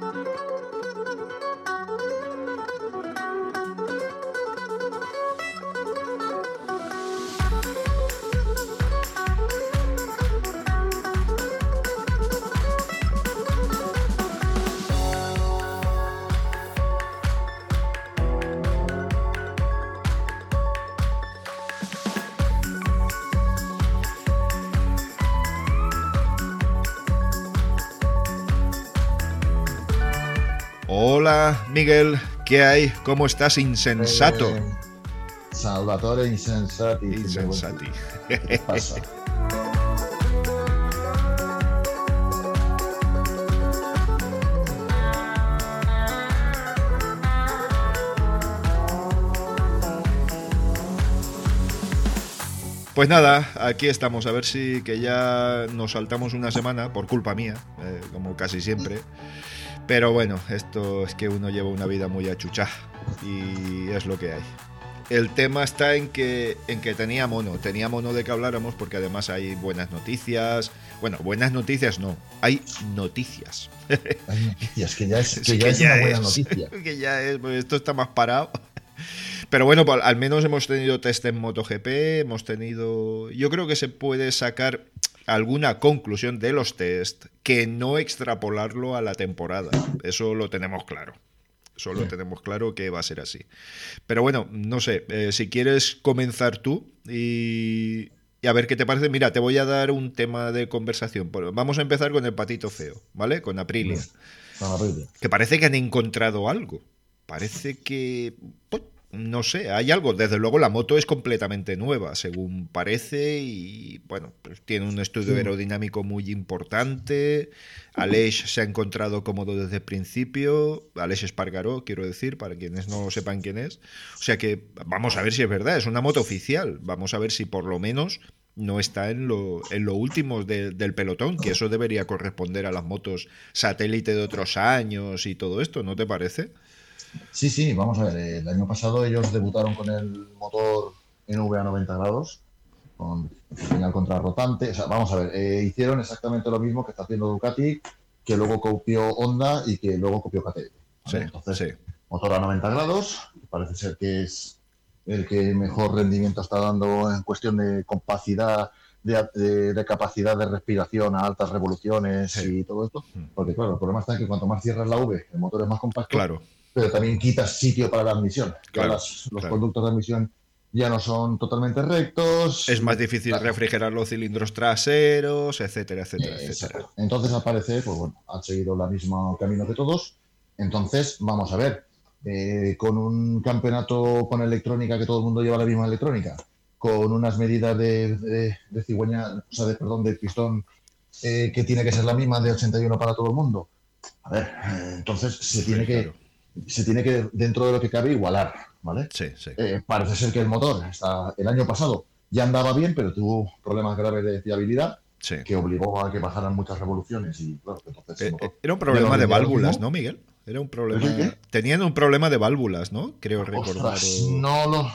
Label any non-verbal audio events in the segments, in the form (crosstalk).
Hola, Miguel, ¿qué hay? ¿Cómo estás, insensato? Eh, Salvatore Insensati. Insensati. ¿Qué pasa? Pues nada, aquí estamos, a ver si que ya nos saltamos una semana, por culpa mía, eh, como casi siempre. Pero bueno, esto es que uno lleva una vida muy achuchá y es lo que hay. El tema está en que, en que tenía mono, tenía mono de que habláramos porque además hay buenas noticias. Bueno, buenas noticias no, hay noticias. Hay noticias, que ya es, (laughs) que Sí, ya que es ya una buena es. noticia. (laughs) que ya es, pues esto está más parado. Pero bueno, pues, al menos hemos tenido test en MotoGP, hemos tenido... Yo creo que se puede sacar alguna conclusión de los test que no extrapolarlo a la temporada. Eso lo tenemos claro. Eso lo Sí. tenemos claro que va a ser así. Pero bueno, no sé, eh, si quieres comenzar tú y, y a ver qué te parece. Mira, te voy a dar un tema de conversación. Vamos a empezar con el patito feo, ¿vale? Con Aprilia Con Aprilia. que parece que han encontrado algo. Parece que, no sé, hay algo. Desde luego la moto es completamente nueva, según parece, y bueno, pues tiene un estudio aerodinámico muy importante. Aleix se ha encontrado cómodo desde el principio. Aleix Espargaró, quiero decir, para quienes no sepan quién es. O sea que vamos a ver si es verdad, es una moto oficial. Vamos a ver si por lo menos no está en lo, en lo último de- del pelotón, que eso debería corresponder a las motos satélite de otros años y todo esto, ¿no te parece? Sí, sí, vamos a ver. eh, El año pasado ellos debutaron con el motor NV a 90 grados, con señal contrarrotante. O sea, vamos a ver, eh, hicieron exactamente lo mismo que está haciendo Ducati, que luego copió Honda y que luego copió KTM. Sí. Entonces, sí. motor a 90 grados, parece ser que es el que mejor rendimiento está dando en cuestión de capacidad de, de- de capacidad de respiración a altas revoluciones Sí. y todo esto. Mm. Porque claro, el problema está en que cuanto más cierras la V, el motor es más compacto, Claro, pero también quitas sitio para la admisión. Ya Claro, las- los claro. conductos de admisión ya no son totalmente rectos. es más difícil Claro. refrigerar los cilindros traseros, etcétera, etcétera, Eh, etcétera. Entonces, al parecer, pues bueno, han seguido el mismo camino que todos. Entonces, vamos a ver, eh, con un campeonato con electrónica, que todo el mundo lleva la misma electrónica, con unas medidas de, de- de cigüeña, o sea, de, perdón, de pistón, eh, que tiene que ser la misma de 81 para todo el mundo. A ver, eh, entonces se tiene que, Claro. Se tiene que, dentro de lo que cabe, igualar, ¿vale? Sí, sí. Eh, parece ser que el motor está, el año pasado ya andaba bien, pero tuvo problemas graves de fiabilidad sí. que obligó a que bajaran muchas revoluciones y claro, entonces Eh, motor- eh, Era un problema de válvulas. ¿no, Miguel? Era un problema. Tenían un problema de válvulas, ¿no? Creo recordar. Ostras, no lo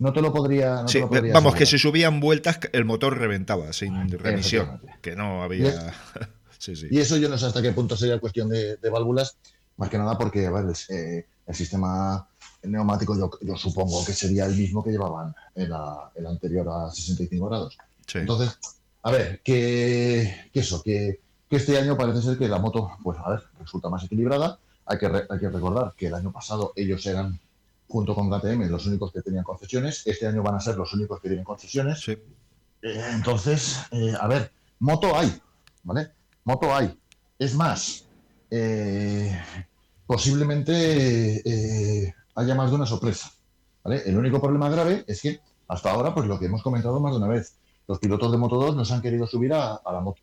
no te lo podría no te Sí, lo podría vamos, que si subían vueltas, el motor reventaba sin remisión. efectivamente. Que no había. (laughs) sí, sí. y eso yo no sé hasta qué punto sería cuestión de, de válvulas más que nada porque a ver, eh, el sistema neumático yo, yo supongo que sería el mismo que llevaban en la, el anterior a 65 grados sí. entonces a ver que, que eso que, que este año parece ser que la moto pues a ver resulta más equilibrada hay que, re- hay que recordar que el año pasado ellos eran junto con KTM los únicos que tenían concesiones este año van a ser los únicos que tienen concesiones sí. Eh, entonces, eh, a ver, moto hay, ¿vale? Moto hay. Es más, eh, posiblemente eh, haya más de una sorpresa, ¿vale? El único problema grave es que hasta ahora, pues lo que hemos comentado más de una vez, los pilotos de Moto 2 no se han querido subir a, a la moto,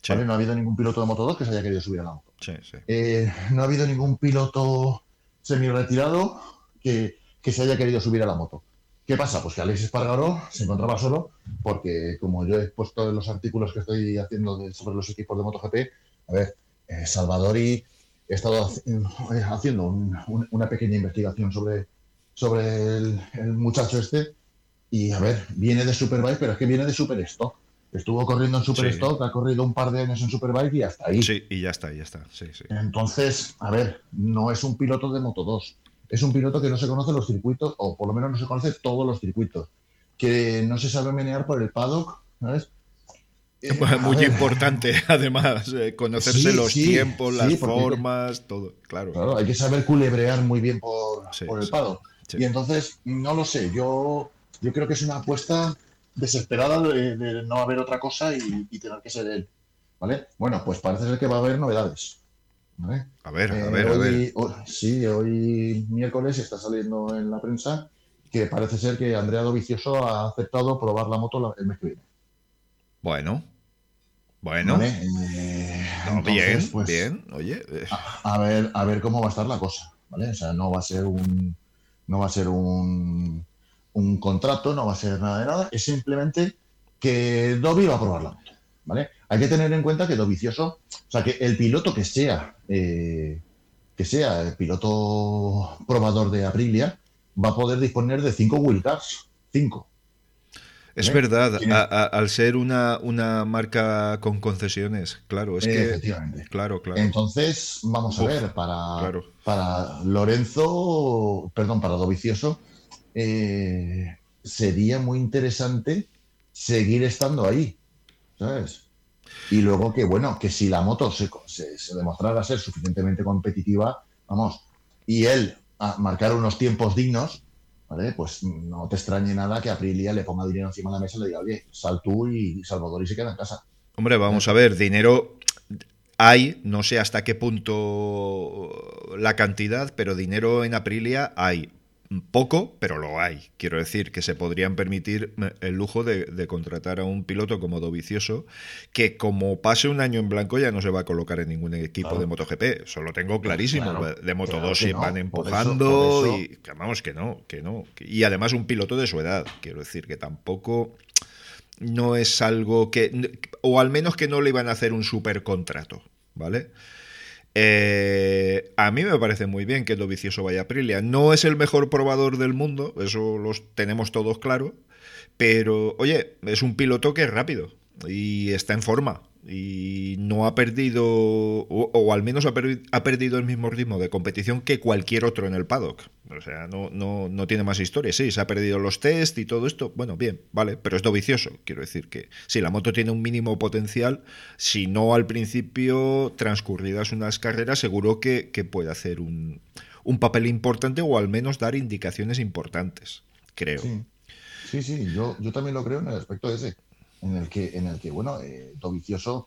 Sí, ¿vale? No ha habido ningún piloto de Moto 2 que se haya querido subir a la moto. sí, sí. Eh, no ha habido ningún piloto semi-retirado que, que se haya querido subir a la moto. ¿Qué pasa? Pues que Alex Espargaró se encontraba solo porque, como yo he puesto en los artículos que estoy haciendo de- sobre los equipos de MotoGP, a ver, eh, Salvadori he estado eh, haciendo un- un- una pequeña investigación sobre, sobre el, el muchacho este y, a ver, viene de Superbike, pero es que viene de Super Stock. Estuvo corriendo en Superstock, ha corrido un par de años en Superbike y hasta ahí. Sí, y ya está, ya está. Sí, sí. Entonces, a ver, no es un piloto de Moto 2. Es un piloto que no se conoce los circuitos, o por lo menos no se conoce todos los circuitos. Que no se sabe menear por el paddock, ¿sabes? Eh, (laughs) Muy importante, (laughs) además, eh, conocerse los tiempos, las formas, todo, claro. Claro, hay que saber culebrear muy bien por, por el paddock. Y entonces, no lo sé, yo, yo creo que es una apuesta desesperada de, no haber otra cosa y, tener que ser él. ¿Vale? Bueno, pues parece ser que va a haber novedades. A ver, a ver, a ver. sí, hoy miércoles está saliendo en la prensa que parece ser que Andrea Dovicioso ha aceptado probar la moto el mes que viene. Bueno, bueno. Eh, bien, pues, bien, oye. Eh. A, ver, a ver cómo va a estar la cosa, ¿vale? O sea, no va a ser un, no va a ser un, un contrato, no va a ser nada de nada, es simplemente que Dobby va a probar la moto, ¿vale? Hay que tener en cuenta que Dovicioso, o sea, que el piloto que sea, eh, que sea el piloto probador de Aprilia, va a poder disponer de cinco wheelcars, cinco. Es verdad, al ser una, una, marca con concesiones, claro, es que... Claro, claro. Entonces, vamos a ver, para, para Lorenzo, perdón, para Dovicioso, eh, sería muy interesante seguir estando ahí, ¿sabes? Y luego que, bueno, que si la moto se, se, demostrara ser suficientemente competitiva, vamos, y él a marcar unos tiempos dignos, ¿vale? Pues no te extrañe nada que Aprilia le ponga dinero encima de la mesa y le diga, oye, sal tú y Salvador y se queda en casa. Hombre, vamos a ver, dinero hay, no sé hasta qué punto la cantidad, pero dinero en Aprilia hay. Poco, pero lo hay. Quiero decir que se podrían permitir eh, el lujo de, contratar a un piloto como Dovicioso, que como pase un año en blanco ya no se va a colocar en ningún equipo de MotoGP. Eso lo tengo clarísimo. de Moto 2 van empujando y vamos que no, que no. Y además un piloto de su edad. Quiero decir que tampoco no es algo que, o al menos que no le iban a hacer un super contrato, ¿vale? Eh, a mí me parece muy bien que Dovicioso vaya a Aprilia. No es el mejor probador del mundo, eso los tenemos todos claro, pero oye, es un piloto que es rápido y está en forma y no ha perdido, o, al menos ha, ha, perdido el mismo ritmo de competición que cualquier otro en el paddock. O sea, no, no, no, tiene más historia. Sí, se ha perdido los test y todo esto. Bueno, bien, vale, pero es vicioso. Quiero decir que si la moto tiene un mínimo potencial, si no al principio, transcurridas unas carreras, seguro que, puede hacer un, un, papel importante o al menos dar indicaciones importantes, creo. Sí, sí, yo, yo también lo creo en el aspecto ese en el que, en el que bueno, eh, Dovicioso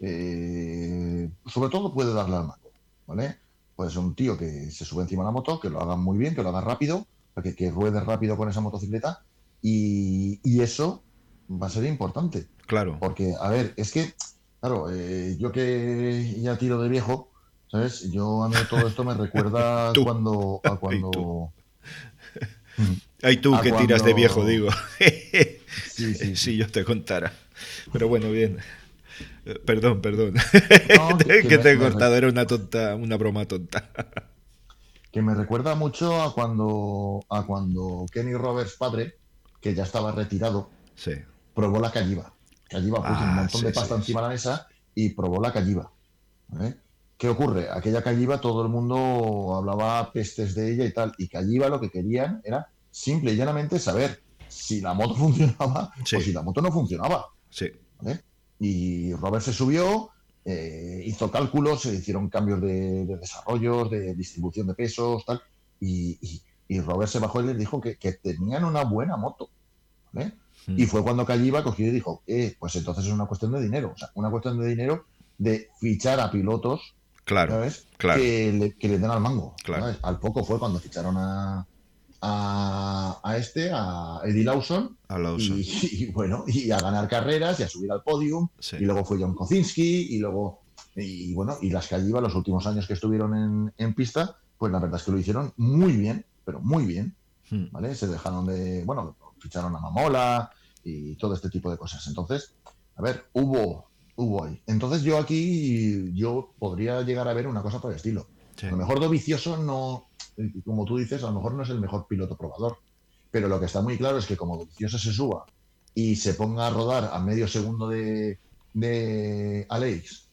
eh, sobre todo puede darle al mando, ¿vale? Puede ser un tío que se sube encima de la moto, que lo haga muy bien, que lo haga rápido, que, que ruede rápido con esa motocicleta y, eso va a ser importante. Claro. Porque, a ver, es que, claro, eh, yo que ya tiro de viejo, ¿sabes? Yo a mí todo esto me (laughs) recuerda cuando... A (laughs) cuando... (laughs) Ay, tú que tiras de viejo, digo. Sí, sí, (laughs) yo te contara. Pero bueno, bien. Eh, perdón, perdón. (laughs) que, te he cortado, era una tonta, una broma tonta. (laughs) que me recuerda mucho a cuando, a cuando Kenny Roberts padre, que ya estaba retirado, probó la calliva. Calliva puso un ah, montón de pasta encima de la mesa y probó la calliva. ¿Qué ocurre? Aquella calliva todo el mundo hablaba pestes de ella y tal. Y calliva lo que querían era simple y llanamente saber si la moto (laughs) funcionaba o si la moto no funcionaba. Sí. Y Robert se subió, eh, hizo cálculos, se hicieron cambios de, desarrollos, de distribución de pesos, tal. Y, Robert se bajó y les dijo que, tenían una buena moto. Hmm. Y fue cuando Calliva cogió y dijo, eh, pues entonces es una cuestión de dinero. O sea, una cuestión de dinero de fichar a pilotos claro, claro. Que, le, den al mango. Al poco fue cuando ficharon a, a, este, a Eddie Lawson, (laughs) Y, bueno, y a ganar carreras y a subir al podium. Y luego fue John Kocinski y luego, y bueno, y las Calliva los últimos años que estuvieron en, pista, pues la verdad es que lo hicieron muy bien, pero muy bien. Hmm. ¿Vale? Se dejaron de, bueno, ficharon a Mamola y todo este tipo de cosas. Entonces, a ver, hubo, hubo ahí. Entonces yo aquí, yo podría llegar a ver una cosa por el estilo. A lo mejor Vicioso no, como tú dices, a lo mejor no es el mejor piloto probador. Pero lo que está muy claro es que como Vicioso se suba y se ponga a rodar a medio segundo de, de Alex,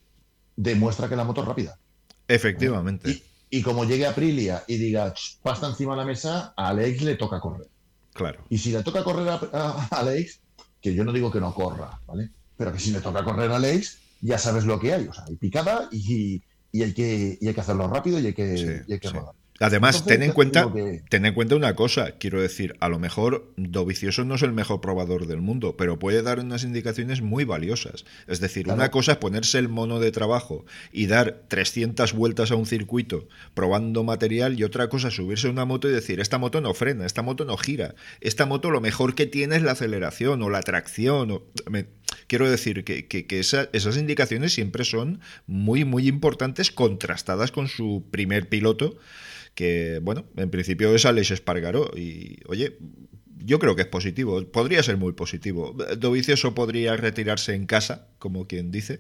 demuestra que la moto es rápida. Efectivamente. Y, como llegue Aprilia y diga, pasta encima de la mesa, a Alex le toca correr. Claro. Y si le toca correr a, Alex, que yo no digo que no corra, ¿vale? Pero que si le toca correr a Alex, ya sabes lo que hay. O sea, hay picada y, hay, que, hay que hacerlo rápido y hay que, hay que rodar. Además, ten, en cuenta, ten en cuenta una cosa, quiero decir, a lo mejor Dovicioso no es el mejor probador del mundo, pero puede dar unas indicaciones muy valiosas. Es decir, una cosa es ponerse el mono de trabajo y dar 300 vueltas a un circuito probando material y otra cosa es subirse a una moto y decir, esta moto no frena, esta moto no gira, esta moto lo mejor que tiene es la aceleración o la tracción. Quiero decir que, esas indicaciones siempre son muy, muy importantes, contrastadas con su primer piloto que, bueno, en principio es Alex Espargaró y, oye, yo creo que es positivo, podría ser muy positivo. Dovicioso podría retirarse en casa, como quien dice.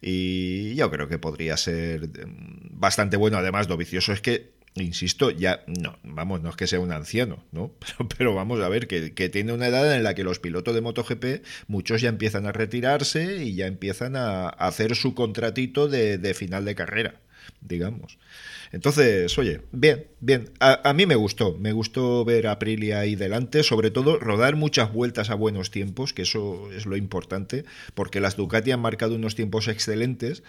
Y yo creo que podría ser mm, bastante bueno. Además, Dovicioso es que, insisto, ya, no, vamos, no es que sea un anciano, ¿no? (laughs) Pero, vamos a ver, que, tiene una edad en la que los pilotos de MotoGP, muchos ya empiezan a retirarse y ya empiezan a, hacer su contratito de final de carrera, digamos. Entonces, oye, bien, bien. A, mí me gustó, me gustó ver a Aprilia ahí delante, sobre todo rodar muchas vueltas a buenos tiempos, que eso es lo importante, porque las Ducati han marcado unos tiempos excelentes,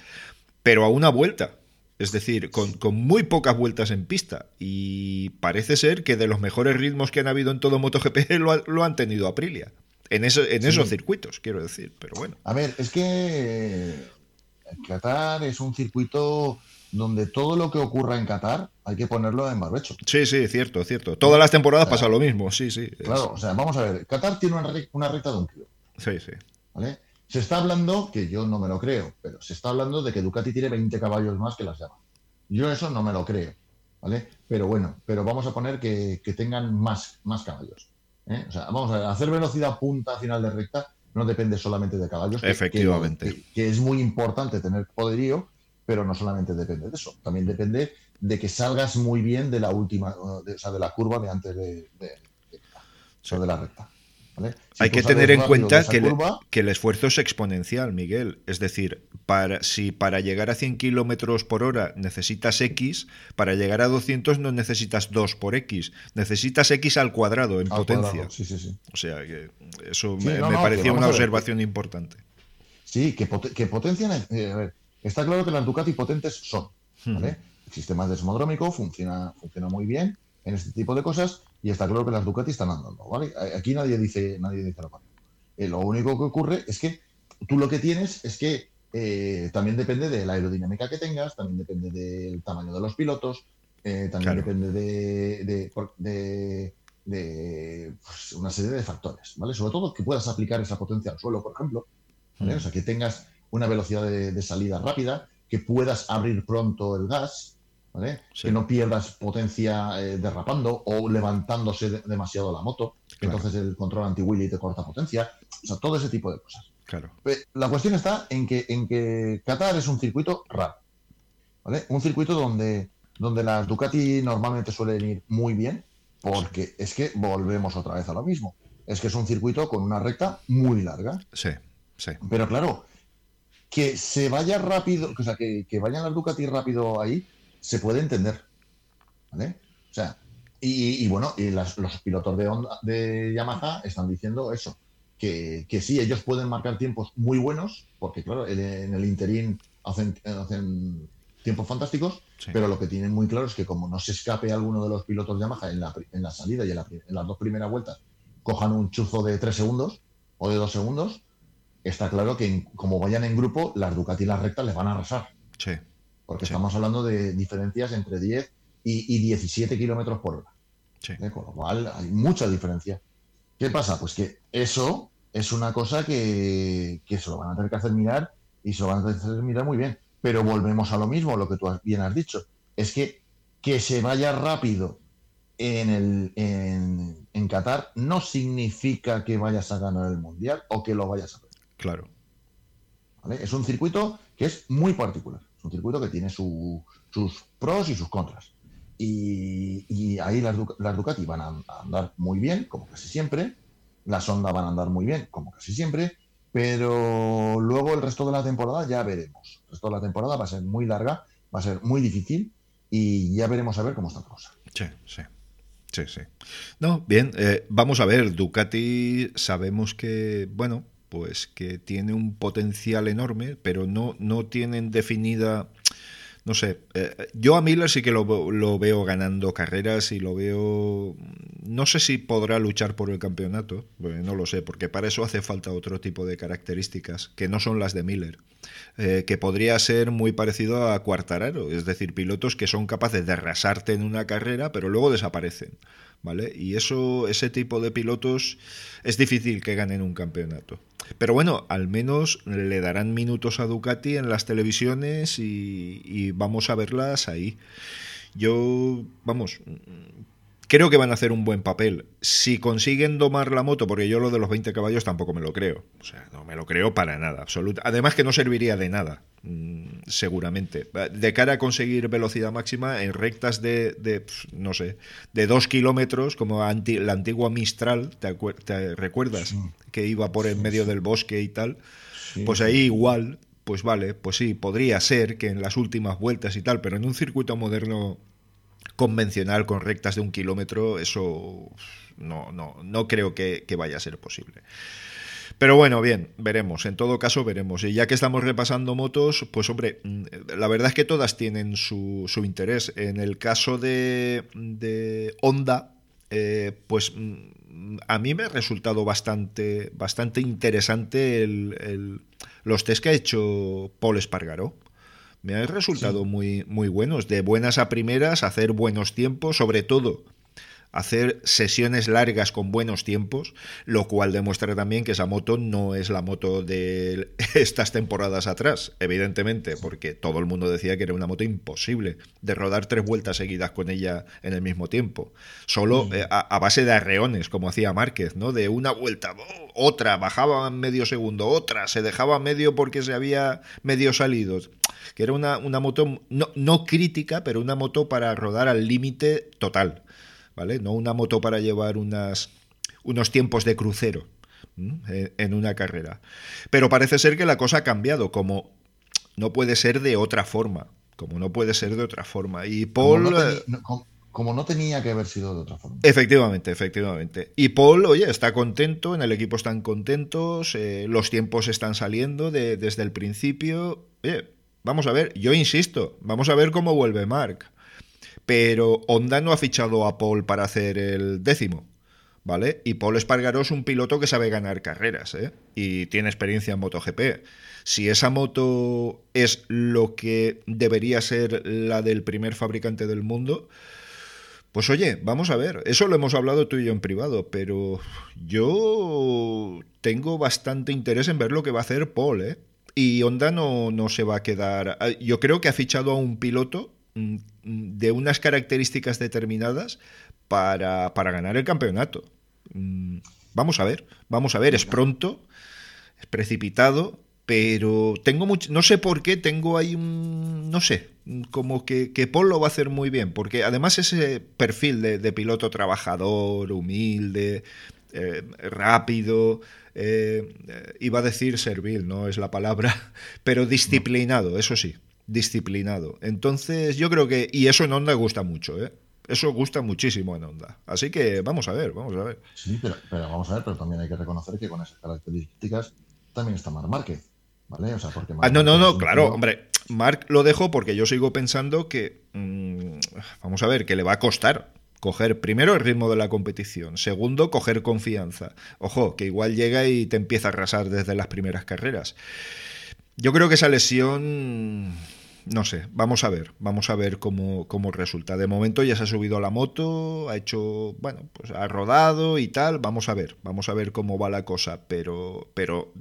pero a una vuelta. Es decir, con, muy pocas vueltas en pista. Y parece ser que de los mejores ritmos que han habido en todo MotoGP (laughs) lo, han tenido Aprilia. En, en esos circuitos, quiero decir. Pero bueno. A ver, es que Qatar es un circuito donde todo lo que ocurra en Qatar hay que ponerlo en barbecho. Sí, sí, cierto, cierto. Todas las temporadas pasa lo mismo, sí, sí. Claro, o sea, vamos a ver, Qatar tiene una, recta de un kilo. Sí, sí. ¿Vale? Se está hablando, que yo no me lo creo, pero se está hablando de que Ducati tiene 20 caballos más que las llamas. Yo eso no me lo creo, ¿vale? Pero bueno, pero vamos a poner que, tengan más, más caballos. ¿eh? O sea, vamos a ver, hacer velocidad punta final de recta no depende solamente de caballos. Efectivamente. que es muy importante tener poderío, pero no solamente depende de eso, también depende de que salgas muy bien de la última, o sea, de la curva de antes de, de, la recta. Hay que tener en cuenta que, que, el esfuerzo es exponencial, Miguel. Es decir, para, si para llegar a 100 kilómetros por hora necesitas X, para llegar a 200 no necesitas 2 por X, necesitas X al cuadrado en potencia. Sí, sí, sí. O sea, que eso me, parecía una observación importante. Sí, que, que potencia. Eh, a ver, Está claro que las Ducati potentes son. ¿vale? El sistema desmodrómico funciona, funciona muy bien en este tipo de cosas y está claro que las Ducati están andando. ¿vale? Aquí nadie dice, nadie dice lo contrario. Eh, lo único que ocurre es que tú lo que tienes es que eh, también depende de la aerodinámica que tengas, también depende del tamaño de los pilotos, eh, también depende de, de, pues, una serie de factores, ¿vale? Sobre todo que puedas aplicar esa potencia al suelo, por ejemplo, O sea, que tengas una velocidad de, salida rápida, que puedas abrir pronto el gas, que no pierdas potencia eh, derrapando o levantándose demasiado la moto, entonces el control anti-wheelie te corta potencia, o sea, todo ese tipo de cosas. Claro. La cuestión está en que, en que Qatar es un circuito raro, ¿vale? Un circuito donde, donde las Ducati normalmente suelen ir muy bien, porque es que volvemos otra vez a lo mismo. Es que es un circuito con una recta muy larga. Sí, sí. Pero claro, que se vaya rápido, o sea, que, vayan las Ducati rápido ahí, se puede entender. ¿Vale? O sea, y, bueno, y los pilotos de, de Yamaha están diciendo eso, que, que, sí, ellos pueden marcar tiempos muy buenos, porque claro, en el interín hacen, hacen tiempos fantásticos, pero lo que tienen muy claro es que como no se escape alguno de los pilotos de Yamaha en la, en la salida y en, en, las dos primeras vueltas, cojan un chuzo de tres segundos o de dos segundos, está claro que como vayan en grupo, las Ducati y las rectas les van a arrasar. Sí. Porque estamos hablando de diferencias entre 10 y, 17 kilómetros por hora. Sí. ¿Eh? Con lo cual hay mucha diferencia. ¿Qué pasa? Pues que eso es una cosa que, se lo van a tener que hacer mirar y se lo van a tener que hacer mirar muy bien. Pero volvemos a lo mismo, lo que tú bien has dicho. Es que que se vaya rápido en, el, en, en Qatar no significa que vayas a ganar el Mundial o que lo vayas a Claro. Es un circuito que es muy particular. Es un circuito que tiene sus pros y sus contras. Y, ahí las, Ducati van a, andar muy bien, como casi siempre, las Honda van a andar muy bien, como casi siempre, pero luego el resto de la temporada ya veremos. El resto de la temporada va a ser muy larga, va a ser muy difícil y ya veremos a ver cómo está la cosa. Sí, sí. Sí, sí. No, bien, eh, vamos a ver, Ducati sabemos que, bueno, pues que tiene un potencial enorme, pero no, no tienen definida no sé, eh, yo a Miller sí que lo, lo, veo ganando carreras y lo veo... No sé si podrá luchar por el campeonato, no lo sé, porque para eso hace falta otro tipo de características, que no son las de Miller, eh, que podría ser muy parecido a Cuartararo, es decir, pilotos que son capaces de arrasarte en una carrera, pero luego desaparecen. ¿Vale? Y eso, ese tipo de pilotos es difícil que ganen un campeonato. Pero bueno, al menos le darán minutos a Ducati en las televisiones y, vamos a verlas ahí. Yo, vamos, creo que van a hacer un buen papel. Si consiguen domar la moto, porque yo lo de los 20 caballos tampoco me lo creo. O sea, no me lo creo para nada, absoluta. Además que no serviría de nada, mm, seguramente. De cara a conseguir velocidad máxima en rectas de, no sé, de dos kilómetros, como la antigua Mistral, ¿te, recuerdas? Que iba por en medio del bosque y tal. Pues ahí igual, pues vale, pues sí, podría ser que en las últimas vueltas y tal, pero en un circuito moderno convencional con rectas de un kilómetro, eso no, no, no creo que, vaya a ser posible. Pero bueno, bien, veremos. En todo caso, veremos. Y ya que estamos repasando motos, pues hombre, mm, la verdad es que todas tienen su, su interés. En el caso de, de Honda, eh, pues mm, a mí me ha resultado bastante, bastante interesante el, los test que ha hecho Paul Espargaró me han resultado muy, muy buenos, de buenas a primeras, hacer buenos tiempos, sobre todo hacer sesiones largas con buenos tiempos, lo cual demuestra también que esa moto no es la moto de (laughs) estas temporadas atrás, evidentemente, porque todo el mundo decía que era una moto imposible de rodar tres vueltas seguidas con ella en el mismo tiempo, solo eh, a, base de arreones, como hacía Márquez, ¿no? De una vuelta, otra, bajaba medio segundo, otra, se dejaba medio porque se había medio salido que era una, una moto no, no, crítica, pero una moto para rodar al límite total. ¿Vale? No una moto para llevar unas, unos tiempos de crucero en una carrera. Pero parece ser que la cosa ha cambiado, como no puede ser de otra forma, como no puede ser de otra forma. Y Paul... Como no, tenía que haber sido de otra forma. Efectivamente, efectivamente. Y Paul, oye, está contento, en el equipo están contentos, eh, los tiempos están saliendo desde el principio. Oye, vamos a ver, yo insisto, vamos a ver cómo vuelve Mark pero Honda no ha fichado a Paul para hacer el décimo. ¿Vale? Y Paul Espargaró es un piloto que sabe ganar carreras ¿eh? y tiene experiencia en MotoGP. Si esa moto es lo que debería ser la del primer fabricante del mundo, pues oye, vamos a ver. Eso lo hemos hablado tú y yo en privado, pero yo tengo bastante interés en ver lo que va a hacer Paul. ¿eh? Y Honda no, no se va a quedar. Yo creo que ha fichado a un piloto de unas características determinadas para, para ganar el campeonato. Mm, vamos a ver, vamos a ver, es pronto, es precipitado, pero tengo mucho, no sé por qué, tengo ahí un, no sé, como que, que Paul lo va a hacer muy bien, porque además ese perfil de, piloto trabajador, humilde, eh, rápido, eh, iba a decir servil, no es la palabra, (laughs) pero disciplinado, eso sí, disciplinado. Entonces, yo creo que. Y eso en Honda gusta mucho, ¿eh? Eso gusta muchísimo en Honda. Así que vamos a ver, vamos a ver. Sí, pero, vamos a ver, pero también hay que reconocer que con esas características también está Marc Márquez. ¿Vale? O sea, porque ah, no, no, no, claro, hombre. Marc lo dejo porque yo sigo pensando que. Mm, vamos a ver, que le va a costar coger primero el ritmo de la competición, segundo coger confianza. Ojo, que igual llega y te empieza a arrasar desde las primeras carreras. Yo creo que esa lesión no sé, vamos a ver, vamos a ver cómo, cómo, resulta. De momento ya se ha subido a la moto, ha hecho, bueno, pues ha rodado y tal, vamos a ver, vamos a ver cómo va la cosa, pero, pero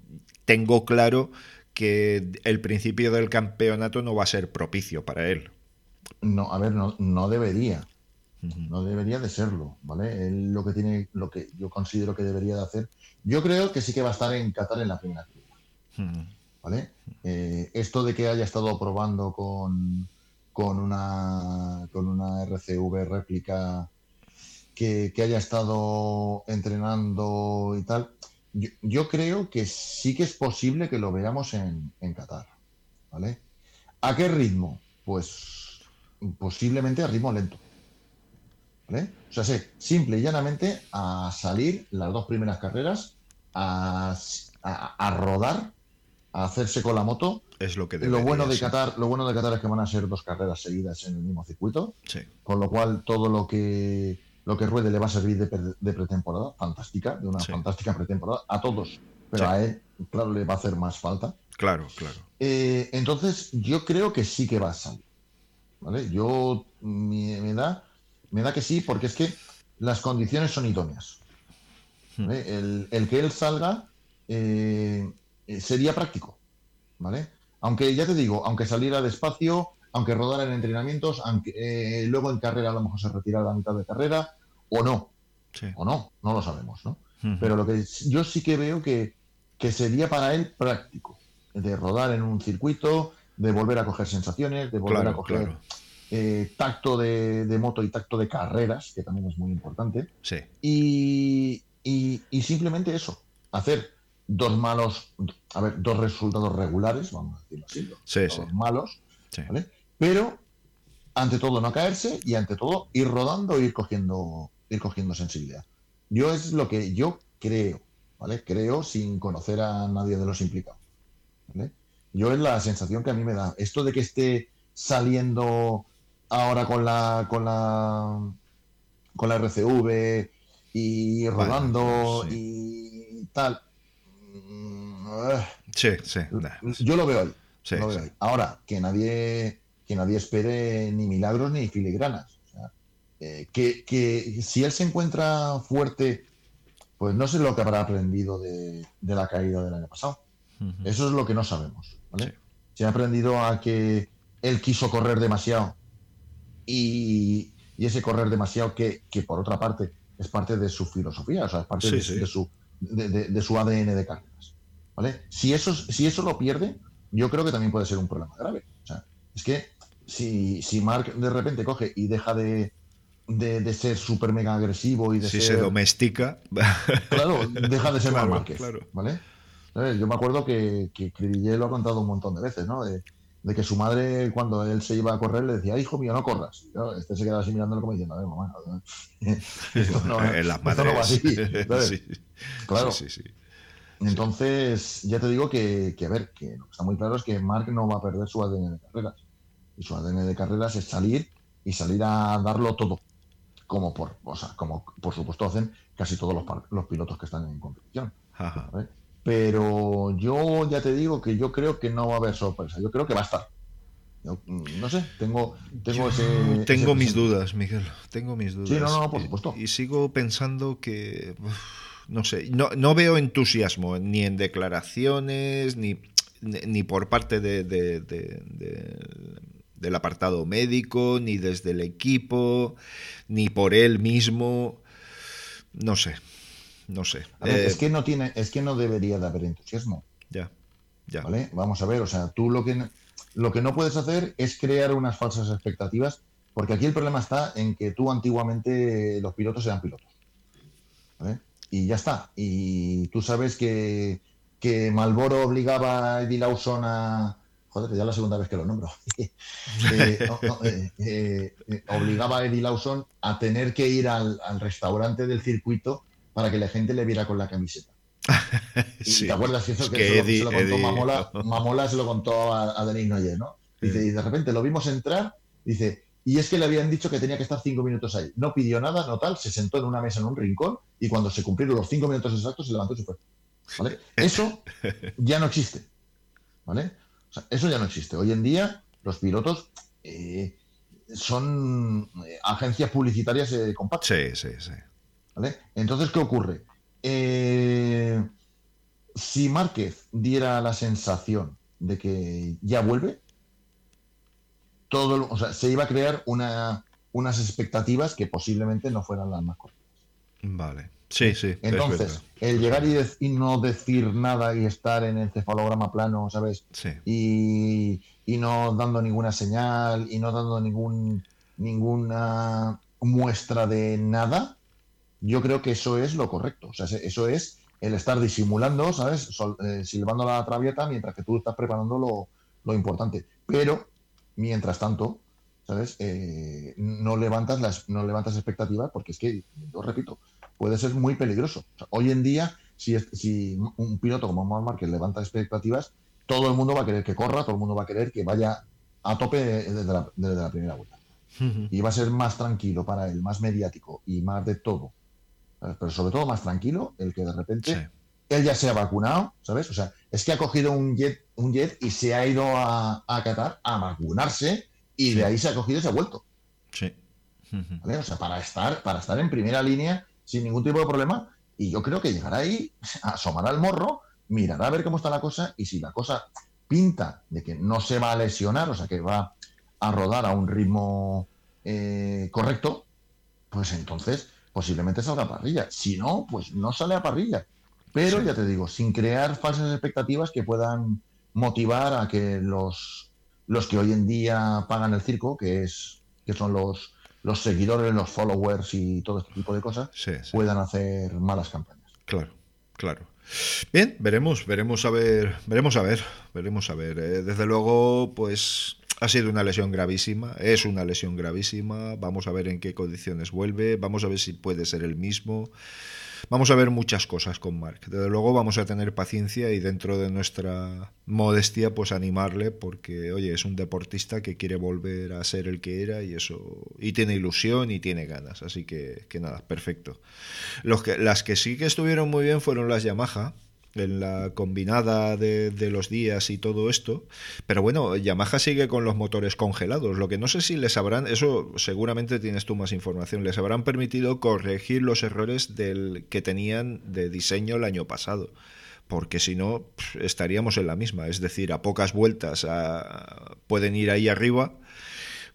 tengo claro que el principio del campeonato no va a ser propicio para él. No, a ver, no, no debería. No debería de serlo, ¿vale? Él lo que tiene, lo que yo considero que debería de hacer, yo creo que sí que va a estar en Qatar en la primera ¿vale? Eh, esto de que haya estado probando con, con, una, con una RCV réplica que, haya estado entrenando y tal. Yo, creo que sí que es posible que lo veamos en, Qatar. ¿Vale? ¿A qué ritmo? Pues posiblemente a ritmo lento. ¿Vale? O sea, sí, simple y llanamente a salir las dos primeras carreras, a, rodar, a hacerse con la moto. Es lo que lo bueno de Qatar, Lo bueno de Qatar es que van a ser dos carreras seguidas en el mismo circuito. Sí. Con lo cual todo lo que lo que ruede le va a servir de, pretemporada, fantástica, de una fantástica pretemporada, a todos. Pero a él, claro, le va a hacer más falta. Claro, claro. Eh, entonces, yo creo que sí que va a salir. ¿Vale? Yo me da me da que sí, porque es que las condiciones son idóneas. Hmm. El, que él salga eh, sería práctico, ¿vale? Aunque ya te digo, aunque saliera despacio, aunque rodara en entrenamientos, aunque eh, luego en carrera a lo mejor se retirara a la mitad de carrera, o no, o no, no lo sabemos, ¿no? Pero lo que yo sí que veo que, sería para él práctico, de rodar en un circuito, de volver a coger sensaciones, de volver a coger eh, tacto de, moto y tacto de carreras, que también es muy importante. Sí. Y, simplemente eso, hacer dos malos, a ver, dos resultados regulares, vamos a decirlo así, dos, malos, Pero ante todo no caerse y ante todo ir rodando e ir cogiendo, ir cogiendo sensibilidad. Yo es lo que yo creo, ¿vale? Creo sin conocer a nadie de los implicados. Yo es la sensación que a mí me da. Esto de que esté saliendo ahora con la con la con la RCV y rodando y tal. Mm, sí, sí. Yo lo veo ahí. Ahora, que nadie que nadie espere ni milagros ni filigranas. Eh, que, si él se encuentra fuerte, pues no sé lo que habrá aprendido de, la caída del año pasado. Eso es lo que no sabemos. ¿vale? Se ha aprendido a que él quiso correr demasiado y, ese correr demasiado que, por otra parte es parte de su filosofía, o sea, es parte de, su, de, su ADN de carreras. ¿Vale? Si, eso, si eso lo pierde, yo creo que también puede ser un problema grave. O sea, es que si, si Mark de repente coge y deja de, de, ser súper mega agresivo y de si se domestica. Claro, deja de ser (laughs) claro, ¿vale? Yo me acuerdo que, que lo ha contado un montón de veces, ¿no? De, de que su madre, cuando él se iba a correr, le decía, hijo mío, no corras. este se quedaba así mirándolo como diciendo, a ver, mamá, (laughs) esto no, (laughs) en las madres. así. Claro. Sí, sí, Entonces, ya te digo que, a ver, que lo que está muy claro es que Mark no va a perder su ADN de carreras. Y su ADN de carreras es salir y salir a darlo todo. Como por, o sea, como por supuesto hacen casi todos los, los pilotos que están en competición. Ajá. Pero yo ya te digo que yo creo que no va a haber sorpresa. Yo creo que va a estar. Mm, no sé, tengo, tengo ese. Tengo mis dudas, Miguel. Tengo mis dudas. Sí, no, no, por supuesto. Y, sigo pensando que. No sé, no, no, veo entusiasmo ni en declaraciones, ni, ni por parte de, del apartado médico, ni desde el equipo, ni por él mismo. No sé, no sé. es eh, que no tiene, es que no debería de haber entusiasmo. Ya, ya. ¿Vale? Vamos a ver, o sea, tú lo que lo que no puedes hacer es crear unas falsas expectativas, porque aquí el problema está en que tú antiguamente los pilotos eran pilotos. ¿vale? Y ya está. Y tú sabes que, que Malboro obligaba a Eddie Lawson a. Joder, ya es la segunda vez que lo nombro. (laughs) Eh, eh, obligaba a Eddie Lawson a tener que ir al, al restaurante del circuito para que la gente le viera con la camiseta. (laughs) ¿Te acuerdas eso que, se, lo, contó Mamola? Mamola se lo contó a, a Denis Noyer, ¿no? Dice, y de repente lo vimos entrar, dice, y es que le habían dicho que tenía que estar cinco minutos ahí. No pidió nada, no tal, se sentó en una mesa en un rincón y cuando se cumplieron los cinco minutos exactos se levantó y se fue. ¿Vale? Eso ya no existe. ¿Vale? eso ya no existe. Hoy en día los pilotos eh, son eh, agencias publicitarias eh, compactas. Sí, sí, sí. Entonces, ¿qué ocurre? Eh, si Márquez diera la sensación de que ya vuelve, todo, o sea, se iba a crear una, unas expectativas que posiblemente no fueran las más correctas. Vale. Sí, sí. Entonces, el llegar y, no decir nada y estar en el cefalograma plano, ¿sabes? Sí. Y, y, no dando ninguna señal y no dando ningún ninguna muestra de nada, yo creo que eso es lo correcto. O sea, eso es el estar disimulando, ¿sabes? Sol, eh, silbando la traviata mientras que tú estás preparando lo, lo importante. Pero, mientras tanto, ¿sabes? Eh, no, levantas las, no levantas expectativas porque es que, yo repito, puede ser muy peligroso. hoy en día, si, si un piloto como Mark Marquez levanta expectativas, todo el mundo va a querer que corra, todo el mundo va a querer que vaya a tope desde la, desde la primera vuelta. Y va a ser más tranquilo para él, más mediático y más de todo. Pero sobre todo más tranquilo el que de repente él ya se ha vacunado, ¿sabes? O sea, es que ha cogido un jet, un jet y se ha ido a, a Qatar a vacunarse y de ahí se ha cogido y se ha vuelto. Sí. (laughs) O sea, para estar, para estar en primera línea sin ningún tipo de problema. Y yo creo que llegará ahí, (laughs) asomará el morro, mirará a ver cómo está la cosa y si la cosa pinta de que no se va a lesionar, o sea, que va a rodar a un ritmo eh, correcto, pues entonces posiblemente salga a parrilla. Si no, pues no sale a parrilla. Pero ya te digo, sin crear falsas expectativas que puedan motivar a que los, los que hoy en día pagan el circo, que es que son los, los seguidores, los followers y todo este tipo de cosas, puedan hacer malas campañas. Claro, claro. Bien, veremos, veremos a ver, veremos a ver, veremos a ver. Eh, desde luego, pues ha sido una lesión gravísima, es una lesión gravísima. Vamos a ver en qué condiciones vuelve, vamos a ver si puede ser el mismo. Vamos a ver muchas cosas con Mark. Desde luego vamos a tener paciencia y dentro de nuestra modestia pues animarle porque oye, es un deportista que quiere volver a ser el que era y eso y tiene ilusión y tiene ganas, así que, nada, perfecto. Los que, las que sí que estuvieron muy bien fueron las Yamaha en la combinada de, los días y todo esto. Pero bueno, Yamaha sigue con los motores congelados. Lo que no sé si les habrán, eso seguramente tienes tú más información, les habrán permitido corregir los errores del que tenían de diseño el año pasado. Porque si no, estaríamos en la misma. Es decir, a pocas vueltas pueden ir ahí arriba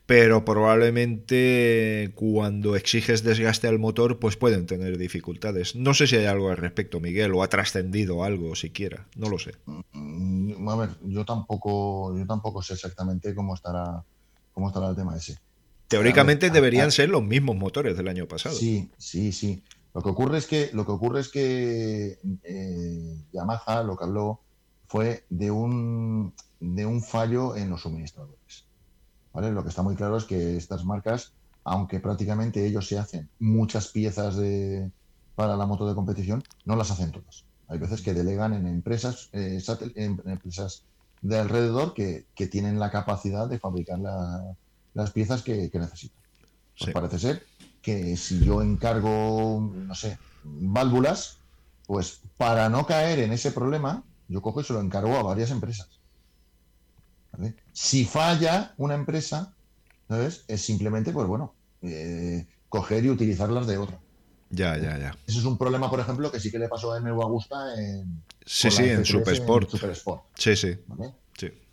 pero probablemente cuando exiges desgaste al motor, pues pueden tener dificultades. No sé si hay algo al respecto, Miguel, o ha trascendido algo siquiera, no lo sé. Mm, a ver, yo tampoco, yo tampoco sé exactamente cómo estará, cómo estará el tema ese. Teóricamente deberían ser los mismos motores del año pasado. Sí, sí, sí. Lo que ocurre es que, lo que ocurre es que eh, Yamaha lo que habló fue de un, de un fallo en los suministradores. Lo que está muy claro es que estas marcas, aunque prácticamente ellos se hacen muchas piezas de, para la moto de competición, no las hacen todas. Hay veces que delegan en empresas, eh, en empresas de alrededor que, tienen la capacidad de fabricar las piezas que, necesitan. Pues parece ser que si yo encargo, no sé, válvulas, pues para no caer en ese problema, yo cojo y se lo encargo a varias empresas. Si falla una empresa, ¿sabes? Es simplemente, pues bueno, eh, coger y utilizarlas de otra. Ya, ya, ya. Ese es un problema, por ejemplo, que sí que le pasó a MV Agusta en. Sí, sí, en Super Sport. Sí, sí.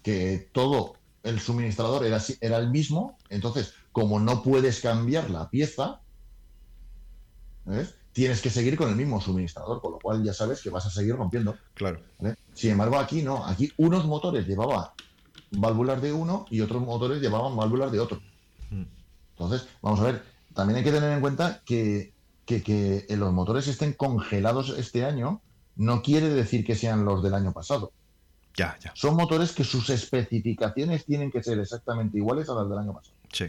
Que todo el suministrador era, era el mismo, entonces, como no puedes cambiar la pieza, tienes que seguir con el mismo suministrador, con lo cual ya sabes que vas a seguir rompiendo. Claro. Sin embargo, aquí no, aquí unos motores llevaba válvulas de uno y otros motores llevaban válvulas de otro. Entonces, vamos a ver, también hay que tener en cuenta que, que, los motores estén congelados este año no quiere decir que sean los del año pasado. Ya, ya. Son motores que sus especificaciones tienen que ser exactamente iguales a las del año pasado. Sí.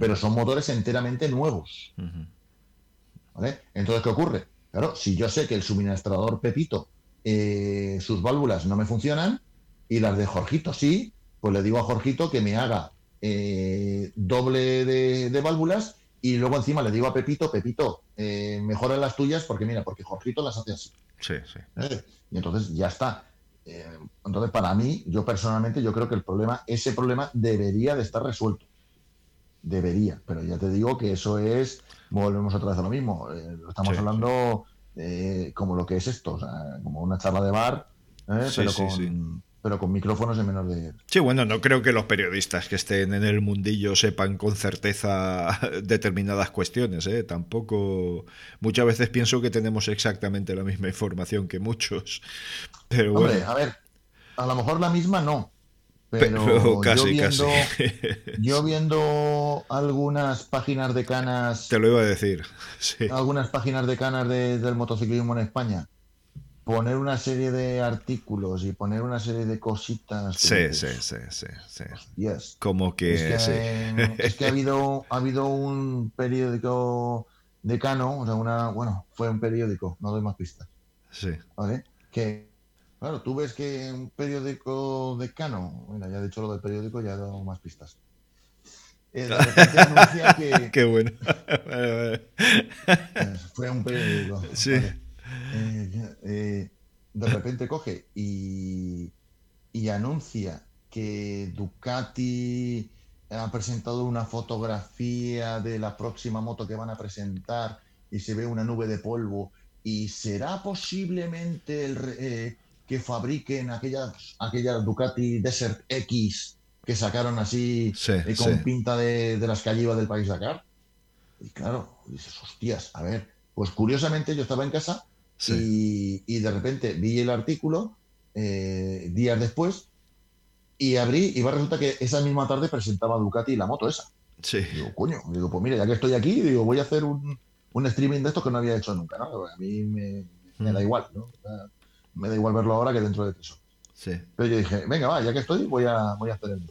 Pero son motores enteramente nuevos. ¿Vale? Entonces, ¿qué ocurre? Claro, si yo sé que el suministrador Pepito, eh, sus válvulas no me funcionan y las de Jorgito sí, pues le digo a Jorgito que me haga eh, doble de, válvulas y luego encima le digo a Pepito, Pepito, eh, mejora las tuyas porque mira, porque Jorgito las hace así. Sí, sí. ¿Eh? Y entonces ya está. entonces, para mí, yo personalmente, yo creo que el problema, ese problema debería de estar resuelto. Debería, pero ya te digo que eso es, volvemos otra vez a lo mismo. estamos hablando como lo que es esto, como una charla de bar, pero con, pero con micrófonos de menor de... Sí, bueno, no creo que los periodistas que estén en el mundillo sepan con certeza (laughs) determinadas cuestiones, ¿eh? Tampoco... Muchas veces pienso que tenemos exactamente la misma información que muchos. (laughs) Pero Hombre, a ver, a lo mejor la misma no, Pero, (laughs) yo, viendo, yo viendo algunas páginas de canas. Te lo iba a decir. Sí. Algunas páginas de canas del motociclismo en España. Poner una serie de artículos y poner una serie de cositas. Sí, sí, sí, sí, sí. Como que. Es que, es que ha, habido, ha habido un periódico decano, o sea, una. Bueno, fue un periódico, no doy más pistas. Sí. ¿Vale? Que Claro, tú ves que un periódico decano, bueno, ya he dicho lo del periódico, ya he dado más pistas. Eh, de repente anuncia (laughs) que. Qué bueno. (laughs) Fue un periódico. Sí. Eh, eh, de repente coge y, y anuncia que Ducati ha presentado una fotografía de la próxima moto que van a presentar y se ve una nube de polvo y será posiblemente el, que fabriquen aquellas, aquellas Ducati Desert X que sacaron así eh, con pinta de, las callivas del país Dakar. Y claro, dices, hostias, a ver, pues curiosamente yo estaba en casa y, de repente vi el artículo eh, días después y abrí y resulta que esa misma tarde presentaba Ducati la moto esa. Sí. Digo, coño, digo, pues mire, ya que estoy aquí, digo, voy a hacer un, streaming de esto que no había hecho nunca, ¿no? A mí me, da mm. igual, ¿no? me da igual verlo ahora que dentro de tres horas. Sí. Pero yo dije, venga, va, ya que estoy, voy a, voy a hacer el...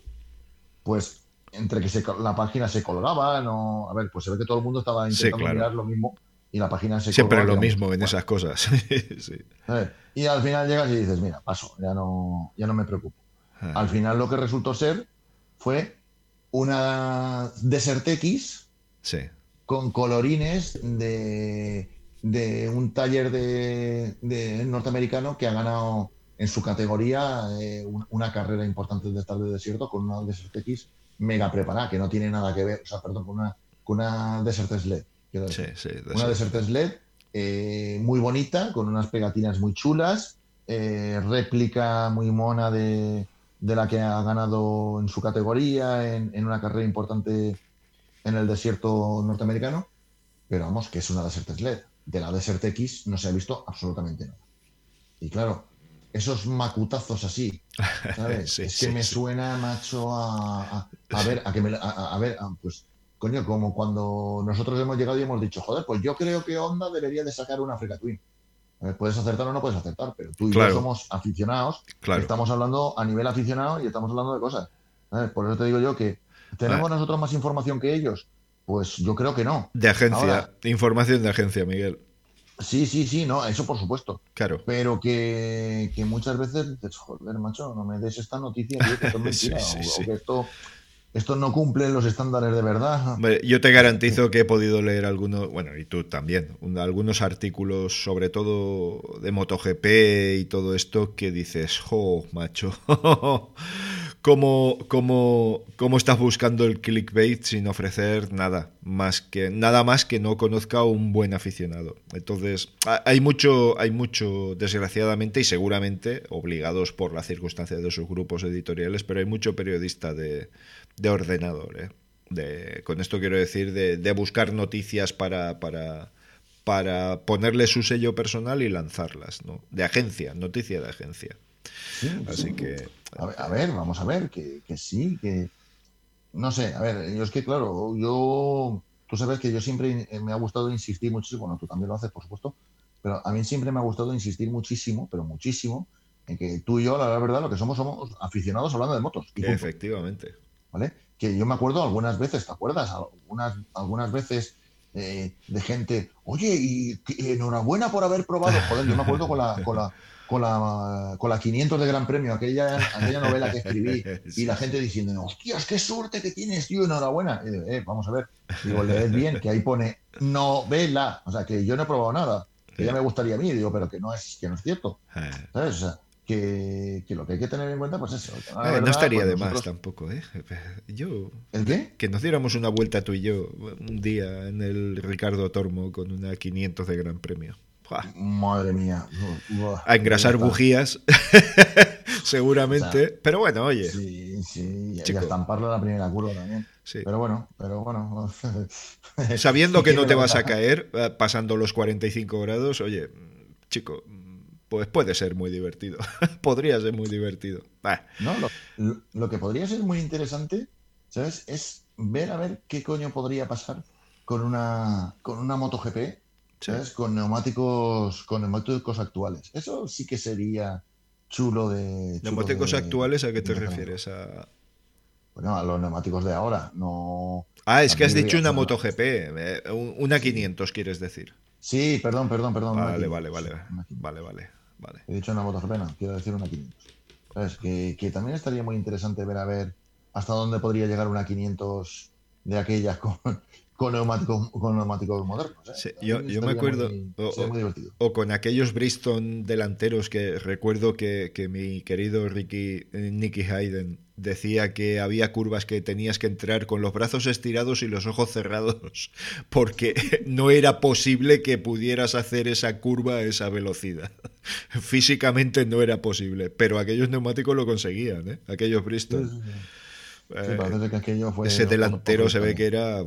Pues entre que la página se colgaba, no... A ver, pues se ve que todo el mundo estaba intentando mirar lo mismo y la página se Siempre es lo mismo en esas cosas. (laughs) sí. Y al final llegas y dices, mira, paso, ya no, ya no me preocupo. Ah. Al final lo que resultó ser fue una Desert X sí. con colorines de de un taller de, norteamericano que ha ganado en su categoría eh, una carrera importante de estar de desierto con una Desert X mega preparada, que no tiene nada que ver, o sea, perdón, con una, con una Desert Sled. Sí, sí, una Desert Sled eh, muy bonita, con unas pegatinas muy chulas, eh, réplica muy mona de, de, la que ha ganado en su categoría en, en una carrera importante en el desierto norteamericano, pero vamos, que es una Desert Sled de la Desert X no se ha visto absolutamente nada. Y claro, esos macutazos así, ¿sabes? (laughs) es que me suena, macho, a, a, ver, a que me, a, ver, pues, coño, como cuando nosotros hemos llegado y hemos dicho, joder, pues yo creo que Honda debería de sacar una Africa Twin. puedes acertar o no puedes acertar, pero tú y yo somos aficionados, estamos hablando a nivel aficionado y estamos hablando de cosas. Por eso te digo yo que tenemos nosotros más información que ellos. Pues yo creo que no. De agencia, información de agencia, Miguel. Sí, sí, sí, no, eso por supuesto. Claro. Pero que, muchas veces dices, joder, macho, no me des esta noticia, que esto es (laughs) mentira, o, que esto, esto no cumple los estándares de verdad. Yo te garantizo que he podido leer algunos, bueno, y tú también, algunos artículos, sobre todo de MotoGP y todo esto, que dices, jo, macho. (laughs) cómo, cómo, estás buscando el clickbait sin ofrecer nada más que nada más que no conozca a un buen aficionado. Entonces, hay mucho, hay mucho, desgraciadamente y seguramente obligados por la circunstancia de sus grupos editoriales, pero hay mucho periodista de, ordenador. ¿eh? De, con esto quiero decir de, de buscar noticias para, para, para ponerle su sello personal y lanzarlas, ¿no? De agencia, noticia de agencia. Así que. A ver, vamos a ver, que, sí, que. No sé, a ver, yo es que, claro, yo. Tú sabes que yo siempre me ha gustado insistir muchísimo, bueno, tú también lo haces, por supuesto, pero a mí siempre me ha gustado insistir muchísimo, pero muchísimo, en que tú y yo, la verdad, lo que somos, somos aficionados hablando de motos. Efectivamente. ¿Vale? Que yo me acuerdo algunas veces, ¿te acuerdas? Algunas, algunas veces eh, de gente, oye, y enhorabuena por haber probado. Joder, yo me acuerdo con la, con la, con la, con la 500 de Gran Premio, aquella, aquella novela que escribí, (laughs) y la gente diciendo, hostias, qué suerte que tienes, tío, enhorabuena. Eh, vamos a ver, digo, leed bien, que ahí pone novela, o sea, que yo no he probado nada, que ya me gustaría a mí, digo, pero que no es, que no es cierto. Eh. ¿Sabes? O sea, que, que, lo que hay que tener en cuenta, pues es eso. Eh, no estaría pues de más tampoco, ¿eh? (laughs) Yo. ¿El qué? Que nos diéramos una vuelta tú y yo un día en el Ricardo Tormo con una 500 de Gran Premio. Madre mía. a engrasar bujías, (laughs) seguramente. pero bueno, oye. Sí, sí. Y a estamparlo en la primera curva también. Pero bueno, pero bueno. (laughs) Sabiendo que no te vas a caer eh, pasando los 45 grados, oye, chico, pues puede ser muy divertido. (laughs) Podría ser muy divertido. No, lo lo que podría ser muy interesante, ¿sabes? Es ver a ver qué coño podría pasar con una, con una MotoGP, ¿sabes? Con neumáticos, con neumáticos actuales. Eso sí que sería chulo de. ¿Neumáticos actuales a qué te refieres? A... Bueno, a los neumáticos de ahora, no. Ah, es que has dicho una MotoGP, eh, una 500, quieres decir. Sí, perdón, perdón, perdón. Vale, vale, vale, vale, vale, vale. He dicho una MotoGP, no, quiero decir una 500. ¿Sabes? Que, que también estaría muy interesante ver a ver hasta dónde podría llegar una 500 de aquellas con, con neumáticos, con neumáticos modernos. ¿eh? yo, me acuerdo, o, con aquellos Bristol delanteros que recuerdo que, mi querido Ricky, eh, Nicky Hayden decía que había curvas que tenías que entrar con los brazos estirados y los ojos cerrados (laughs) porque no era posible que pudieras hacer esa curva a esa velocidad. (laughs) Físicamente no era posible, pero aquellos neumáticos lo conseguían, ¿eh? aquellos Bristol. Eh, ese delantero se ve que era.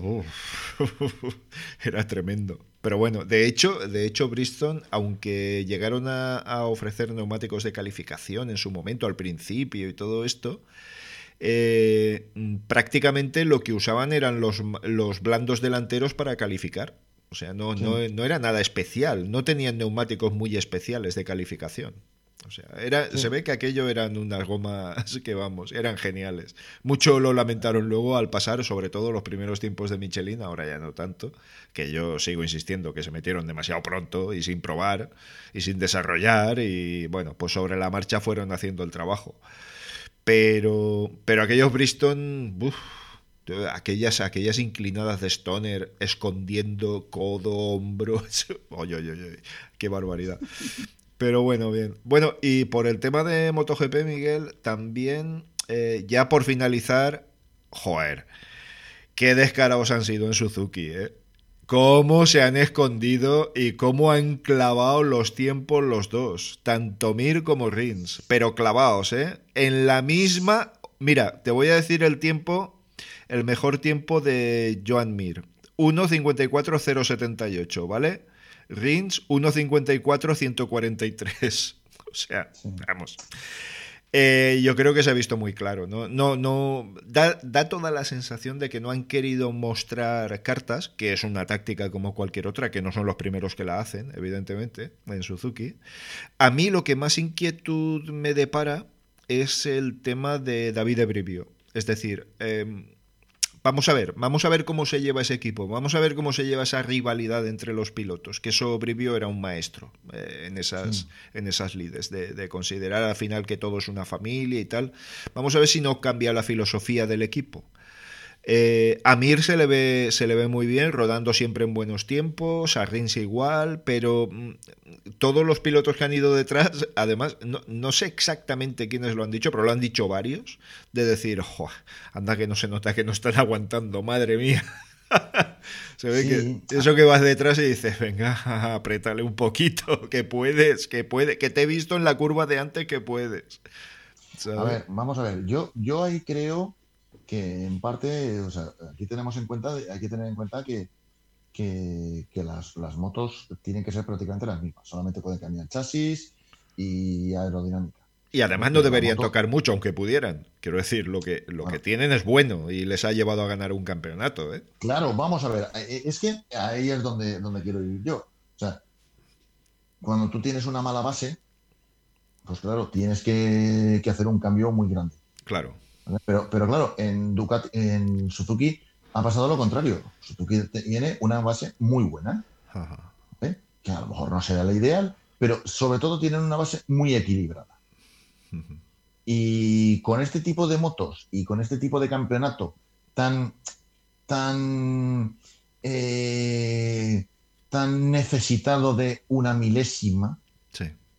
(laughs) era tremendo. Pero bueno, de hecho, de hecho, Bristol, aunque llegaron a, ofrecer neumáticos de calificación en su momento, al principio y todo esto, eh, prácticamente lo que usaban eran los, los blandos delanteros para calificar. O sea, no, no, no era nada especial, no tenían neumáticos muy especiales de calificación. O sea, era, se ve que aquello eran unas gomas que vamos, eran geniales. Mucho lo lamentaron luego al pasar, sobre todo los primeros tiempos de Michelin, ahora ya no tanto, que yo sigo insistiendo que se metieron demasiado pronto y sin probar y sin desarrollar y bueno, pues sobre la marcha fueron haciendo el trabajo. Pero, pero aquellos Bristol, aquellas, aquellas inclinadas de Stoner escondiendo codo, hombro, (laughs) oye, oye, oye, qué barbaridad. Pero bueno, bien. Bueno, y por el tema de MotoGP, Miguel, también, eh, ya por finalizar, joder, qué descarados han sido en Suzuki, ¿eh? Cómo se han escondido y cómo han clavado los tiempos los dos, tanto Mir como Rins, pero clavados, ¿eh? En la misma... Mira, te voy a decir el tiempo, el mejor tiempo de Joan Mir. 1.54.078, ¿vale? Rins 1.54-143. (laughs) O sea, vamos. Eh, yo creo que se ha visto muy claro. No, no, no da, da, toda la sensación de que no han querido mostrar cartas, que es una táctica como cualquier otra, que no son los primeros que la hacen, evidentemente, en Suzuki. A mí lo que más inquietud me depara es el tema de David Ebrivio. Es decir, eh, Vamos a ver, vamos a ver cómo se lleva ese equipo, vamos a ver cómo se lleva esa rivalidad entre los pilotos, que eso Brivio era un maestro eh, en, esas, en esas lides, de, de, considerar al final que todo es una familia y tal. Vamos a ver si no cambia la filosofía del equipo. Eh, a Mir se le, ve, se le ve muy bien, rodando siempre en buenos tiempos, a Rins igual, pero mm, todos los pilotos que han ido detrás, además, no, sé exactamente quiénes lo han dicho, pero lo han dicho varios, de decir, anda que no se nota que no están aguantando, madre mía. (laughs) se ve que eso que vas detrás y dices, venga, (laughs) apriétale un poquito, que puedes, que puedes, que te he visto en la curva de antes que puedes. A ver, vamos a ver, yo, yo ahí creo que en parte, o sea, aquí tenemos en cuenta, hay que tener en cuenta que, que, las, motos tienen que ser prácticamente las mismas, solamente pueden cambiar chasis y aerodinámica. Y además no deberían tocar mucho, aunque pudieran. Quiero decir, lo que, lo que tienen es bueno y les ha llevado a ganar un campeonato. ¿eh? Claro, vamos a ver. Eh, eh, es que ahí es donde, donde quiero ir yo. O sea, cuando tú tienes una mala base, pues claro, tienes que, que hacer un cambio muy grande. Claro. Pero, pero claro, en, Ducati, en Suzuki ha pasado lo contrario. Suzuki tiene una base muy buena, ¿eh? que a lo mejor no será la ideal, pero sobre todo tienen una base muy equilibrada. Y con este tipo de motos y con este tipo de campeonato tan, tan, eh, tan necesitado de una milésima,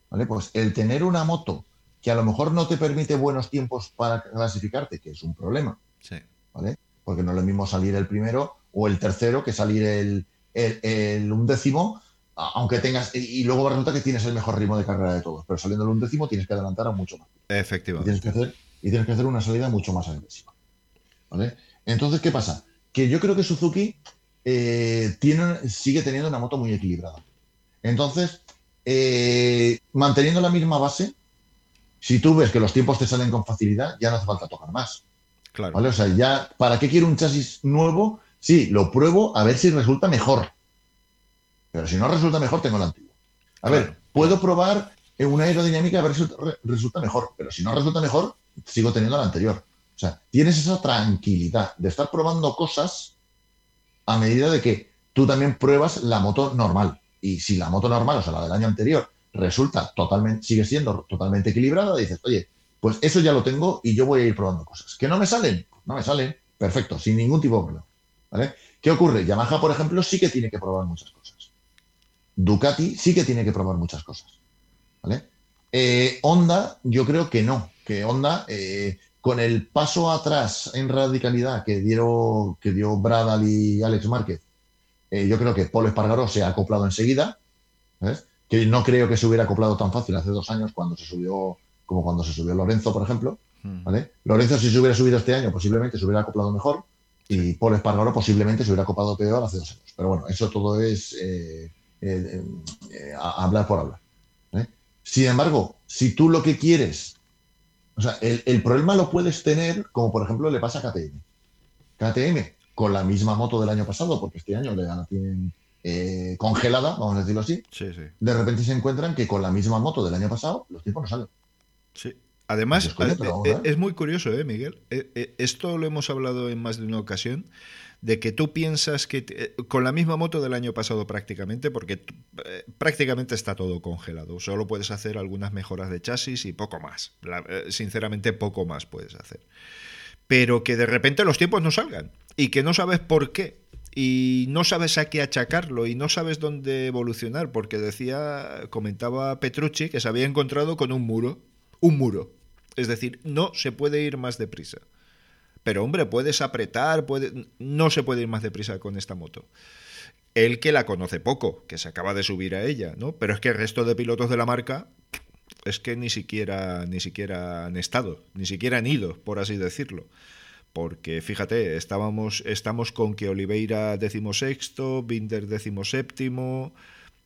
¿vale? pues el tener una moto que a lo mejor no te permite buenos tiempos para clasificarte, que es un problema. Sí. ¿Vale? Porque no es lo mismo salir el primero o el tercero que salir el, el, undécimo, aunque tengas. Y, luego resulta que tienes el mejor ritmo de carrera de todos. Pero saliendo el undécimo tienes que adelantar a mucho más. Efectivamente. Y tienes que hacer, y tienes que hacer una salida mucho más agresiva. ¿Vale? Entonces, ¿qué pasa? Que yo creo que Suzuki eh, tiene, sigue teniendo una moto muy equilibrada. Entonces, eh, manteniendo la misma base, si tú ves que los tiempos te salen con facilidad, ya no hace falta tocar más. Claro. ¿Vale? O sea, ya, ¿para qué quiero un chasis nuevo? Sí, lo pruebo a ver si resulta mejor. Pero si no resulta mejor, tengo el antiguo. A ver, puedo probar una aerodinámica a ver si resulta mejor, pero si no resulta mejor, sigo teniendo la anterior. O sea, tienes esa tranquilidad de estar probando cosas a medida de que tú también pruebas la moto normal. Y si la moto normal, o sea, la del año anterior, resulta totalmente, sigue siendo totalmente equilibrada, dices, oye, pues eso ya lo tengo y yo voy a ir probando cosas. ¿Que no me salen? No me salen. Perfecto, sin ningún tipo de problema. ¿Vale? ¿Qué ocurre? Yamaha, por ejemplo, sí que tiene que probar muchas cosas. Ducati sí que tiene que probar muchas cosas. ¿Vale? Eh, Honda, yo creo que no. Que Honda, eh, con el paso atrás en radicalidad que, dieron, que dio Bradal y Alex Márquez, eh, yo creo que Paul Espargaró se ha acoplado enseguida. Que no creo que se hubiera acoplado tan fácil hace dos años cuando se subió, como cuando se subió Lorenzo, por ejemplo. Hmm. ¿vale? Lorenzo, si se hubiera subido este año, posiblemente se hubiera acoplado mejor. Y Paul Espargaró posiblemente se hubiera acoplado peor hace dos años. Pero bueno, eso todo es hablar por hablar. Sin embargo, si tú lo que quieres, o sea, el, problema lo puedes tener como por ejemplo le pasa a KTM. KTM con la misma moto del año pasado, porque este año la tienen eh, congelada, vamos a decirlo así. De repente se encuentran que con la misma moto del año pasado los tiempos no salen. Sí. Además, eh, eh, es, muy curioso, ¿eh, Miguel? Esto lo hemos hablado en más de una ocasión de que tú piensas que con la misma moto del año pasado prácticamente, porque eh, prácticamente está todo congelado, solo puedes hacer algunas mejoras de chasis y poco más, eh, sinceramente poco más puedes hacer. Pero que de repente los tiempos no salgan y que no sabes por qué y no sabes a qué achacarlo y no sabes dónde evolucionar, porque decía, comentaba Petrucci que se había encontrado con un muro, un muro. Es decir, no se puede ir más deprisa. Pero hombre, puedes apretar, puede... no se puede ir más deprisa con esta moto. Él que la conoce poco, que se acaba de subir a ella, ¿no? Pero es que el resto de pilotos de la marca es que ni siquiera, ni siquiera han estado, ni siquiera han ido, por así decirlo. Porque fíjate, estábamos, estamos con que Oliveira decimosexto, Binder decimoséptimo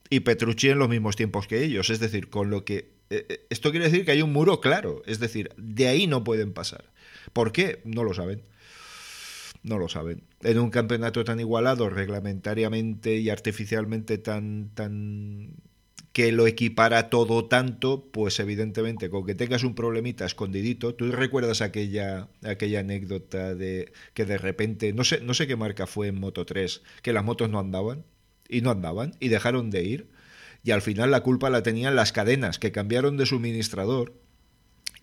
y Petrucci en los mismos tiempos que ellos. Es decir, con lo que. Eh, eh, esto quiere decir que hay un muro claro. Es decir, de ahí no pueden pasar. ¿Por qué? No lo saben. No lo saben. En un campeonato tan igualado, reglamentariamente y artificialmente tan, tan que lo equipara todo tanto, pues evidentemente con que tengas un problemita escondidito, tú recuerdas aquella, aquella anécdota de que de repente, no sé, no sé qué marca fue en Moto 3, que las motos no andaban y no andaban y dejaron de ir y al final la culpa la tenían las cadenas que cambiaron de suministrador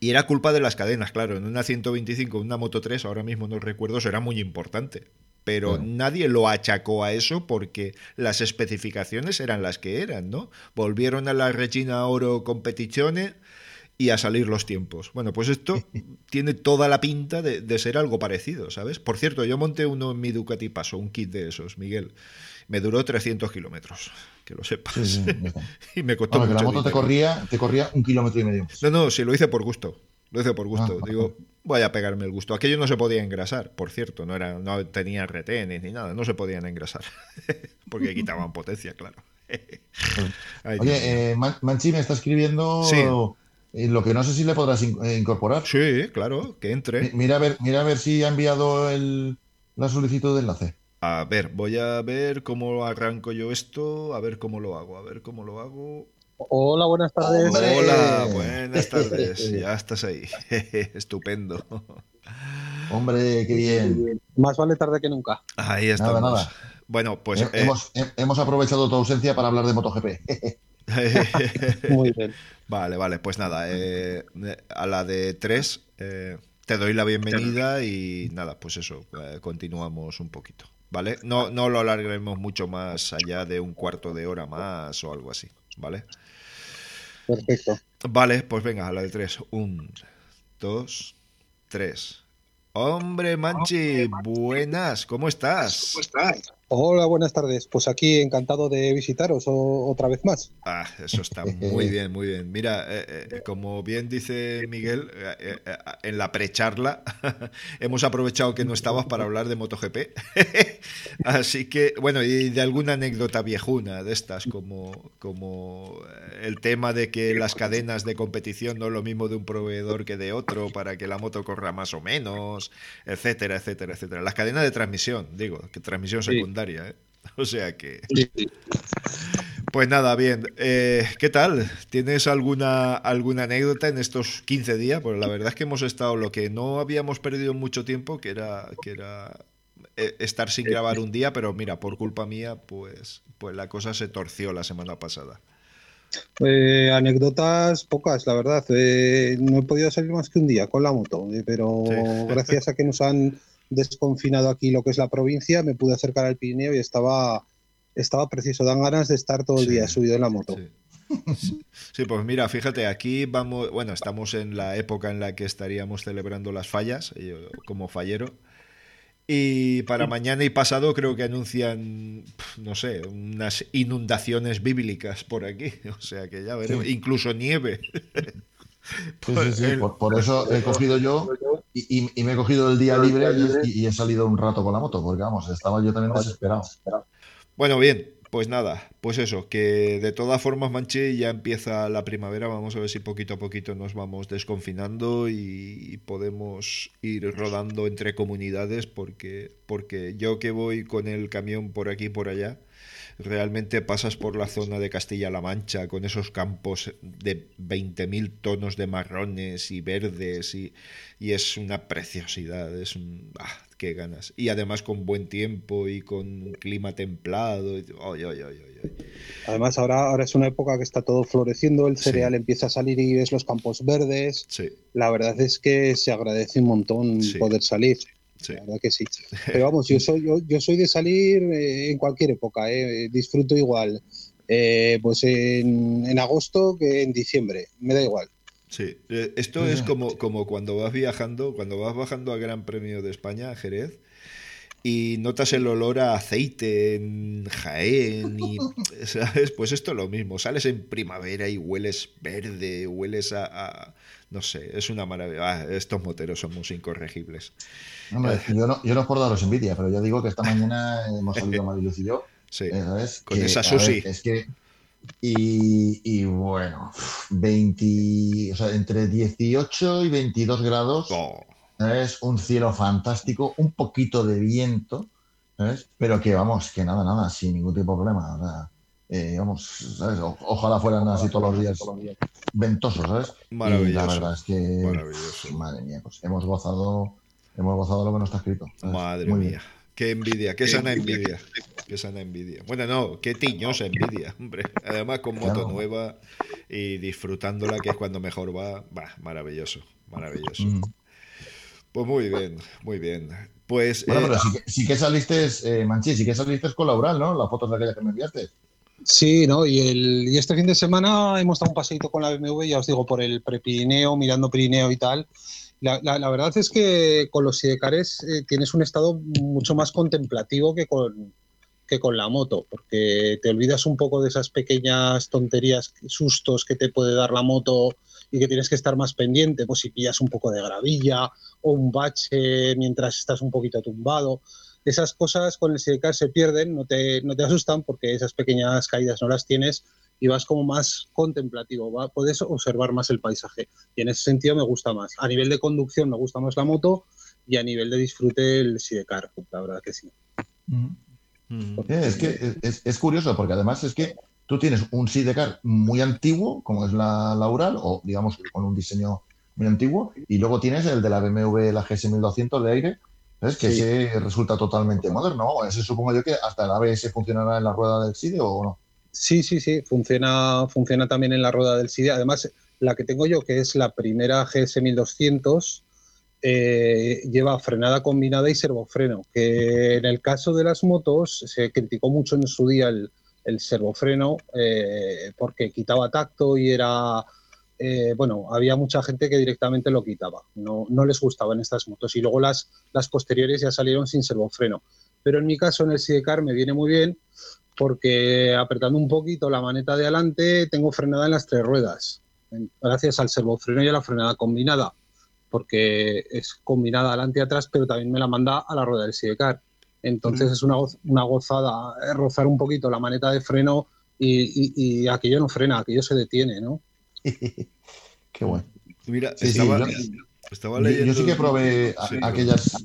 y era culpa de las cadenas, claro. En una 125, una Moto 3, ahora mismo no recuerdo, eso era muy importante. Pero nadie lo achacó a eso porque las especificaciones eran las que eran, ¿no? Volvieron a la Regina Oro Competizione y a salir los tiempos. Bueno, pues esto (laughs) tiene toda la pinta de, de, ser algo parecido, ¿sabes? Por cierto, yo monté uno en mi Ducati Paso, un kit de esos, Miguel. Me duró 300 kilómetros que lo sepas. (laughs) y me costó que la moto te corría, te corría un kilómetro y medio. No, no, sí, lo hice por gusto. Lo hice por gusto. Ah, Digo, voy a pegarme el gusto. Aquello no se podía engrasar, por cierto. No, era, no tenía retenes ni nada. No se podían engrasar. (laughs) Porque quitaban potencia, claro. (laughs) Oye, eh, Manchi me está escribiendo sí. lo que no sé si le podrás eh, incorporar. Sí, claro, que entre. Mira a ver, mira a ver si ha enviado el, la solicitud de enlace. A ver, voy a ver cómo arranco yo esto, a ver cómo lo hago, a ver cómo lo hago. Hola, buenas tardes. Hola, buenas tardes. Ya estás ahí. (laughs) Estupendo. Hombre, qué bien. Más vale tarde que nunca. Ahí estamos. Nada, nada. Bueno, pues. Eh, hemos, aprovechado tu ausencia para hablar de MotoGP. (laughs) Muy bien. Vale, vale, pues nada. Eh, a la de tres eh, te doy la bienvenida y nada, pues eso, continuamos un poquito. ¿vale? No, no lo alargaremos mucho más allá de un cuarto de hora más o algo así, ¿vale? Perfecto. Vale, pues venga, a la de tres. Un, dos, tres. Hombre, Manchi, buenas, ¿cómo estás? ¿Cómo estás? Hola, buenas tardes. Pues aquí encantado de visitaros otra vez más. Ah, eso está muy bien, muy bien. Mira, eh, eh, como bien dice Miguel, eh, en la precharla (laughs) hemos aprovechado que no estabas para hablar de MotoGP. (laughs) Así que, bueno, y de alguna anécdota viejuna de estas, como, como el tema de que las cadenas de competición no es lo mismo de un proveedor que de otro para que la moto corra más o menos, etcétera, etcétera, etcétera. Las cadenas de transmisión, digo, que transmisión secundaria. ¿Eh? (laughs) O sea que. Pues nada, bien. Eh, ¿Qué tal? ¿Tienes alguna, alguna anécdota en estos 15 días? Pues la verdad es que hemos estado lo que no habíamos perdido mucho tiempo, que era, que era eh, estar sin grabar un día, pero mira, por culpa mía, pues, pues la cosa se torció la semana pasada. anécdotas pocas, la verdad. no he podido salir más que un día con la moto, pero (laughs) gracias a que nos han desconfinado aquí lo que es la provincia, me pude acercar al Pirineo y estaba, estaba preciso, dan ganas de estar todo el día subido en la moto. Sí. pues mira, fíjate, aquí vamos, bueno, estamos en la época en la que estaríamos celebrando las fallas, como fallero. Y para mañana y pasado creo que anuncian, no sé, unas inundaciones bíblicas por aquí. (laughs) O sea que ya veremos, incluso nieve. (laughs) por, eso he cogido yo y, me he cogido el día libre y, he salido un rato con la moto, porque vamos, estaba yo también desesperado. Bueno, bien, pues nada, pues eso, que de todas formas, Manche, ya empieza la primavera, vamos a ver si poquito a poquito nos vamos desconfinando y podemos ir rodando entre comunidades, porque, porque yo que voy con el camión por aquí y por allá, realmente pasas por la zona de Castilla-La Mancha con esos campos de 20.000 tonos de marrones y verdes y, es una preciosidad, es un... Ah, qué ganas. Y además con buen tiempo y con clima templado. además ahora, ahora es una época que está todo floreciendo, el cereal empieza a salir y ves los campos verdes. La verdad es que se agradece un montón poder salir. La verdad que sí. (laughs) Pero vamos, yo soy, yo, soy de salir eh, en cualquier época, eh, disfruto igual. Eh, pues en, agosto que en diciembre, me da igual. Sí, esto es como, como cuando vas viajando, cuando vas bajando al Gran Premio de España, a Jerez, y notas el olor a aceite en Jaén y (laughs) ¿sabes? pues esto es lo mismo sales en primavera y hueles verde hueles a, no sé es una maravilla. Ah, estos moteros somos incorregibles. Yo, no, yo no es por daros envidia pero yo digo que esta mañana hemos salido (laughs) Mariluz y yo sí, con esa sushi es que y, y, bueno 20 o sea entre 18 y 22 grados oh. Es un cielo fantástico, un poquito de viento, Pero que vamos, que nada, nada, sin ningún tipo de problema. Eh, vamos, ojalá fueran así todos los días ventosos, ¿sabes? Maravilloso. Y la verdad es que, madre mía, pues hemos gozado, hemos gozado lo que no está escrito. Madre mía. Qué envidia, qué sana envidia. Qué sana envidia. Bueno, no, qué tiñosa envidia, hombre. Además con moto nueva y disfrutándola, que es cuando mejor va. Va, maravilloso, maravilloso. Mm. Pues muy bien, muy bien. Pues, bueno, pero eh, sí que, saliste, eh, Manchi, sí que saliste con Laural, ¿no? Las fotos de aquella que me enviaste. Sí, ¿no? Y, este fin de semana hemos dado un paseito con la BMW, ya os digo, por el Prepirineo, mirando Pirineo y tal. La, la, verdad es que con los sidecares eh, tienes un estado mucho más contemplativo que con, que con la moto, porque te olvidas un poco de esas pequeñas tonterías, sustos que te puede dar la moto y que tienes que estar más pendiente, pues si pillas un poco de gravilla o un bache mientras estás un poquito tumbado. Esas cosas con el sidecar se pierden, no te, no te asustan porque esas pequeñas caídas no las tienes y vas como más contemplativo, ¿va? puedes observar más el paisaje. Y en ese sentido me gusta más. A nivel de conducción me gusta más la moto y a nivel de disfrute el sidecar, la verdad que sí. Es que es, es, curioso porque además es que tú tienes un sidecar muy antiguo, como es la, Laural, o digamos con un diseño muy antiguo, y luego tienes el de la BMW, la GS1200 de aire, ¿ves? que ese resulta totalmente moderno. Ese supongo yo que hasta el ABS funcionará en la rueda del SIDE o no. Sí, sí, sí, funciona, funciona también en la rueda del SIDE. Además, la que tengo yo, que es la primera GS1200, eh, lleva frenada combinada y servofreno, que en el caso de las motos se criticó mucho en su día el, el servofreno eh, porque quitaba tacto y era eh, bueno, había mucha gente que directamente lo quitaba, no, no les gustaban estas motos y luego las, las posteriores ya salieron sin servofreno. pero en mi caso en el Sidecar me viene muy bien porque apretando un poquito la maneta de adelante tengo frenada en las tres ruedas, gracias al servofreno y a la frenada combinada, porque es combinada adelante y atrás, pero también me la manda a la rueda del Sidecar. Entonces es una, una gozada eh, rozar un poquito la maneta de freno y, aquello no frena, aquello se detiene, ¿no? (laughs) Qué bueno. Mira, estaba, leyendo... yo, sí que probé aquellas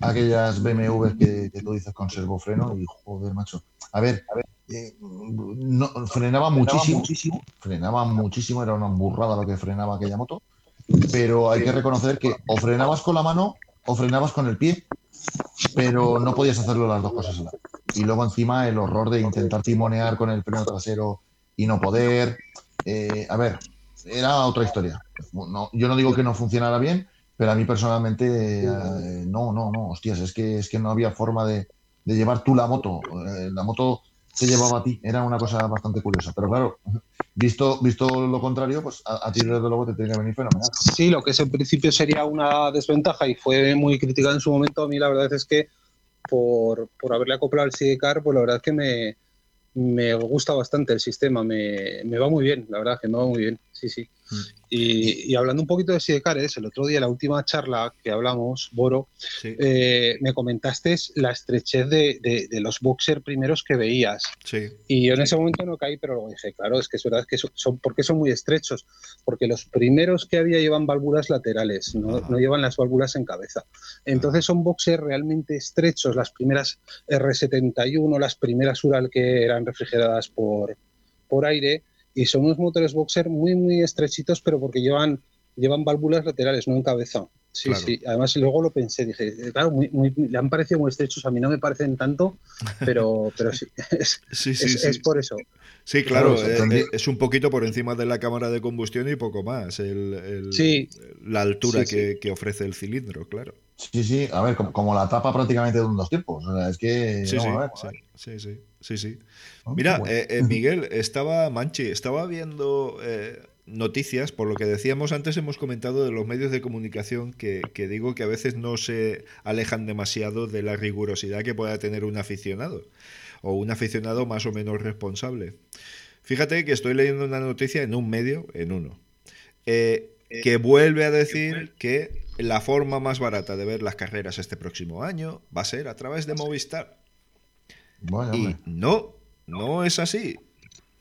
aquellas BMWs que, tú dices con servofreno y joder, macho. A ver, a ver, eh, no, frenaba, muchísimo, muchísimo, frenaba muchísimo, era una burrada lo que frenaba aquella moto, pero hay que reconocer que o frenabas con la mano o frenabas con el pie pero no podías hacerlo las dos cosas. Y luego encima el horror de intentar timonear con el freno trasero y no poder. Eh, a ver, era otra historia. yo no digo que no funcionara bien, pero a mí personalmente eh, no, no, no, hostias, es que, es que no había forma de, de llevar tú la moto. Eh, la moto se llevaba a ti. Era una cosa bastante curiosa. Pero claro, visto, visto lo contrario, pues a, ti desde luego te tiene que venir fenomenal. Sí, lo que es en principio sería una desventaja y fue muy criticado en su momento, a mí la verdad es que por, por haberle acoplado el Sidecar, pues la verdad es que me, me gusta bastante el sistema, me, me, va muy bien, la verdad que me va muy bien, sí, sí. Mm. Y, hablando un poquito de Sidecares, el otro día, la última charla que hablamos, Boro, eh, me comentaste la estrechez de, los boxer primeros que veías. Y yo en ese momento no caí, pero luego dije, claro, es que es verdad que son, porque son muy estrechos, porque los primeros que había llevan válvulas laterales, no, llevan las válvulas en cabeza. Entonces son boxer realmente estrechos, las primeras R71, las primeras Ural que eran refrigeradas por, por aire y son unos motores boxer muy, muy estrechitos, pero porque llevan, llevan válvulas laterales, no en cabeza. Sí, sí. Además, luego lo pensé, dije, eh, claro, muy, le han parecido muy estrechos, a mí no me parecen tanto, pero, (laughs) pero sí, es, sí, sí, es, por eso. Sí, claro, eh, eh, es, un poquito por encima de la cámara de combustión y poco más, el, la altura que, que, ofrece el cilindro, claro. Sí, sí, a ver, como, la tapa prácticamente de un dos tiempos, o sea, es que... Sí, sí, sí, sí, sí, ah, Mira, eh, eh, Miguel, estaba, Manchi, estaba viendo eh, noticias, por lo que decíamos antes, hemos comentado de los medios de comunicación que, que, digo que a veces no se alejan demasiado de la rigurosidad que pueda tener un aficionado, o un aficionado más o menos responsable. Fíjate que estoy leyendo una noticia en un medio, en uno, que vuelve a decir que la forma más barata de ver las carreras este próximo año va a ser a través de Movistar. Y no, no es así.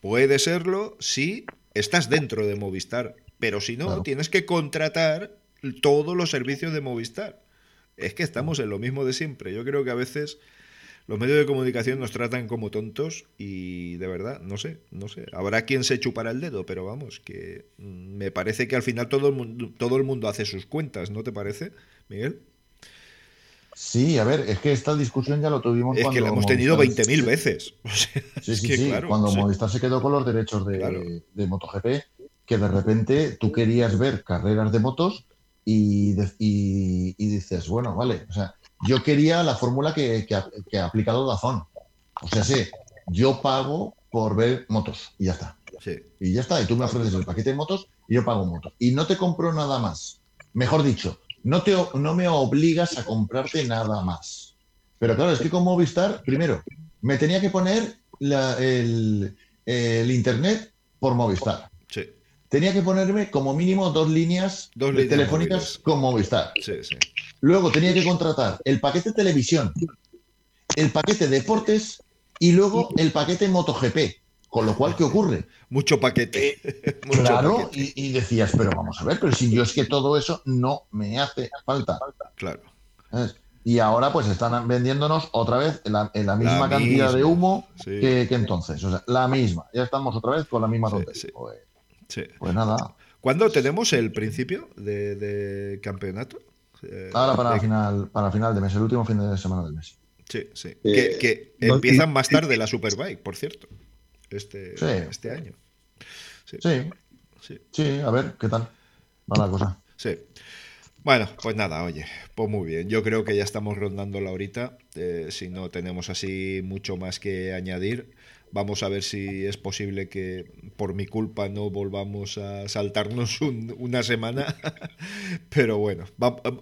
Puede serlo si estás dentro de Movistar, pero si no, tienes que contratar todos los servicios de Movistar. Es que estamos en lo mismo de siempre. Yo creo que a veces los medios de comunicación nos tratan como tontos y de verdad, no sé, no sé. Habrá quien se chupará el dedo, pero vamos, que me parece que al final todo el mundo, todo el mundo hace sus cuentas, ¿no te parece, Miguel? Sí, a ver, es que esta discusión ya lo tuvimos. Es que la hemos tenido 20.000 veces. (laughs) sí, sí, sí. cuando Movistar se quedó con los derechos de, de, MotoGP, que de repente tú querías ver carreras de motos y, y, y, dices, bueno, vale, o sea, yo quería la fórmula que, que, ha aplicado Dazón. O sea, sí, yo pago por ver motos y ya está. Y ya está. Y tú me ofreces el paquete de motos y yo pago motos. Y no te compro nada más. Mejor dicho, no, te, no me obligas a comprarte nada más. Pero claro, es que con Movistar, primero, me tenía que poner el, internet por Movistar. Tenía que ponerme como mínimo dos líneas, telefónicas con Movistar. Sí, sí. Luego tenía que contratar el paquete televisión, el paquete deportes y luego el paquete MotoGP. Con lo cual, ¿qué ocurre? (laughs) Mucho paquete. (laughs) claro, Y, decías, pero vamos a ver, pero si yo es que todo eso no me hace falta. Claro. Y ahora pues están vendiéndonos otra vez en la, misma cantidad de humo que, entonces. O sea, la misma. Ya estamos otra vez con la misma tontería. Pues, pues, nada. ¿Cuándo tenemos el principio de campeonato? Eh, Ahora para, final, para final de mes, el último fin de semana del mes. Sí, sí. Eh, que, empiezan más tarde la Superbike, por cierto, este, este año. Sí. sí. a ver, ¿qué tal va la cosa? Sí. Bueno, pues nada, oye, pues muy bien. Yo creo que ya estamos rondando la horita. Eh, si no tenemos así mucho más que añadir, vamos a ver si es posible que por mi culpa no volvamos a saltarnos (laughs) una semana. (laughs) pero bueno,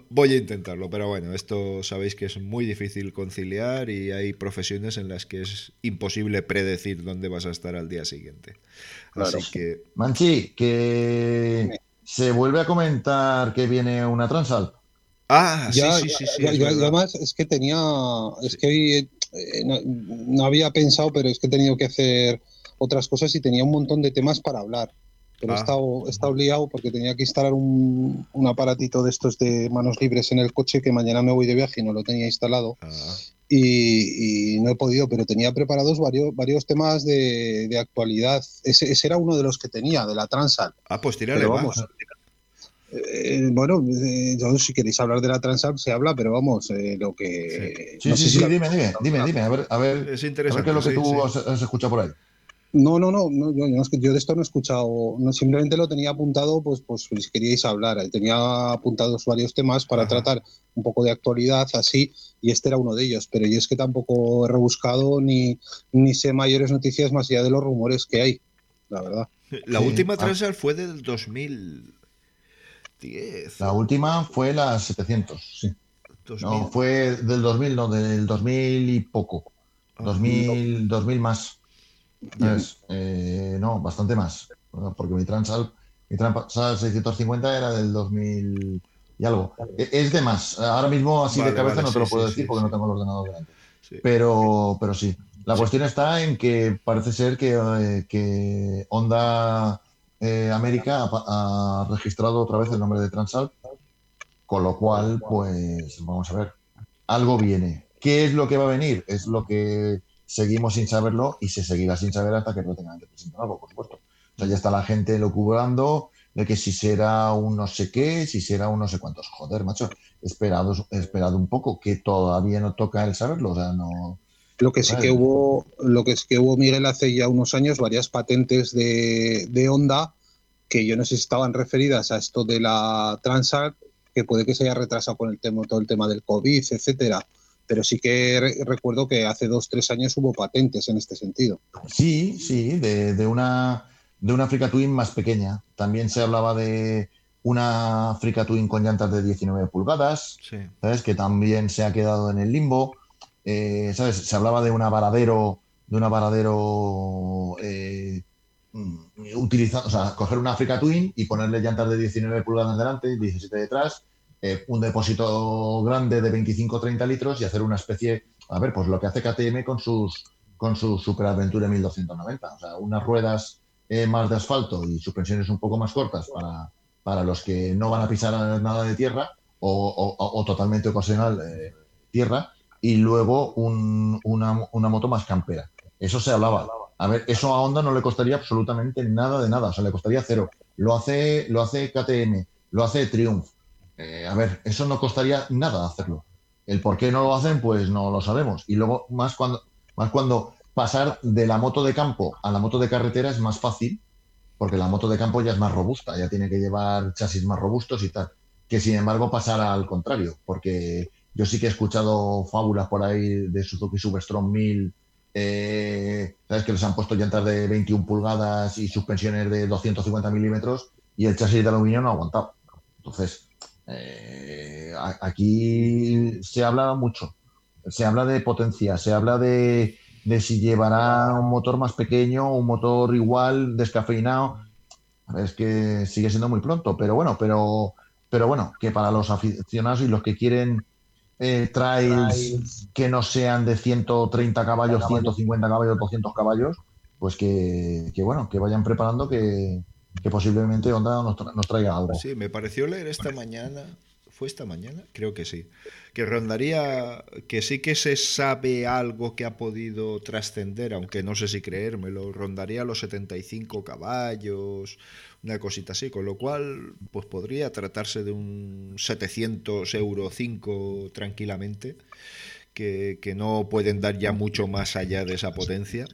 voy a intentarlo. Pero bueno, esto sabéis que es muy difícil conciliar y hay profesiones en las que es imposible predecir dónde vas a estar al día siguiente. Así que. Manchi, que se vuelve a comentar que viene una Transal. Ah, sí, sí, sí, sí. además es que tenía, es que eh, no, había pensado, pero es que he tenido que hacer otras cosas y tenía un montón de temas para hablar. Pero he, ah. estado, he estado liado porque tenía que instalar un, un, aparatito de estos de manos libres en el coche que mañana me voy de viaje y no lo tenía instalado. Ah. Y, no he podido, pero tenía preparados varios, varios temas de, de actualidad. Ese, ese, era uno de los que tenía, de la Transal. Ah, pues tirale, vamos. Eh, bueno, eh, si queréis hablar de la Transal se habla, pero vamos, eh, lo que... Sí, sí, sí, dime, dime, dime, dime, a ver, a ver, es interesante, qué es lo que tú has, escuchado por ahí. No, no, no, no yo, yo, de esto no he escuchado, no, simplemente lo tenía apuntado, pues, pues si queríais hablar, tenía apuntados varios temas para tratar un poco de actualidad, así, y este era uno de ellos, pero yo es que tampoco he rebuscado ni, ni sé mayores noticias más allá de los rumores que hay, la verdad. La última Transal fue del 2000, la última fue la 700, sí. No, fue del 2000, no, del 2000 y poco. 2000, ah, 2000 más. Eh, no, bastante más. Porque mi Transal, mi Transal 650 era del 2000 y algo. E, es de más. Ahora mismo, así de cabeza, no te lo puedo decir porque no tengo el ordenador delante. Pero, pero sí. La cuestión está en que parece ser que, eh, que Honda eh, América ha, registrado otra vez el nombre de Transal, con lo cual, pues vamos a ver, algo viene. ¿Qué es lo que va a venir? Es lo que seguimos sin saberlo y se seguirá sin saber hasta que no tengan que presentar algo, por supuesto. O sea, ya está la gente locubrando de que si será un no sé qué, si será un no sé cuántos. Joder, macho, esperado, esperado un poco, que todavía no toca el saberlo, o sea, no, lo que sí que hubo, lo que es que hubo Miguel hace ya unos años varias patentes de, de Honda que yo no sé si estaban referidas a esto de la Transat, que puede que se haya retrasado con el tema, todo el tema del COVID, etcétera. Pero sí que recuerdo que hace dos, tres años hubo patentes en este sentido. Sí, sí, de, de una de una Africa Twin más pequeña. También se hablaba de una Africa Twin con llantas de 19 pulgadas, ¿sabes? Que también se ha quedado en el limbo. Eh, ¿Sabes? Se hablaba de una varadero, de una varadero eh, utilizando, o sea, coger una Africa Twin y ponerle llantas de 19 pulgadas delante, 17 detrás, eh, un depósito grande de 25-30 litros y hacer una especie, a ver, pues lo que hace KTM con sus con su Super Adventure 1290, o sea, unas ruedas más de asfalto y suspensiones un poco más cortas para, para los que no van a pisar nada de tierra o, o totalmente ocasional tierra y luego una, moto más campera. Eso se hablaba. A ver, eso a Honda no le costaría absolutamente nada de nada, o sea, le costaría cero. Lo hace, lo hace KTM, lo hace Triumph. Eh, a ver, eso no costaría nada hacerlo. El por qué no lo hacen, pues no lo sabemos. Y luego, más cuando, más cuando pasar de la moto de campo a la moto de carretera es más fácil, porque la moto de campo ya es más robusta, ya tiene que llevar chasis más robustos y tal. Que sin embargo pasar al contrario, porque yo sí que he escuchado fábulas por ahí de Suzuki Superstrong 1000, eh, ¿sabes? Que les han puesto llantas de 21 pulgadas y suspensiones de 250 milímetros y el chasis de aluminio no ha aguantado. Entonces, eh, aquí se habla mucho. Se habla de potencia, se habla de, de si llevará un motor más pequeño, un motor igual, descafeinado. Es que sigue siendo muy pronto, pero bueno, pero, pero bueno, que para los aficionados y los que quieren eh, trails que no sean de 130 caballos, 150 caballos, 200 caballos, pues que, bueno, que vayan preparando que, posiblemente Honda nos, traiga algo. Sí, me pareció leer esta mañana, ¿fue esta mañana? Creo que sí, que rondaría, que sí que se sabe algo que ha podido trascender, aunque no sé si creérmelo, rondaría los 75 caballos, una cosita así, con lo cual pues podría tratarse de un 700 euro 5 tranquilamente, que, no pueden dar ya mucho más allá de esa potencia.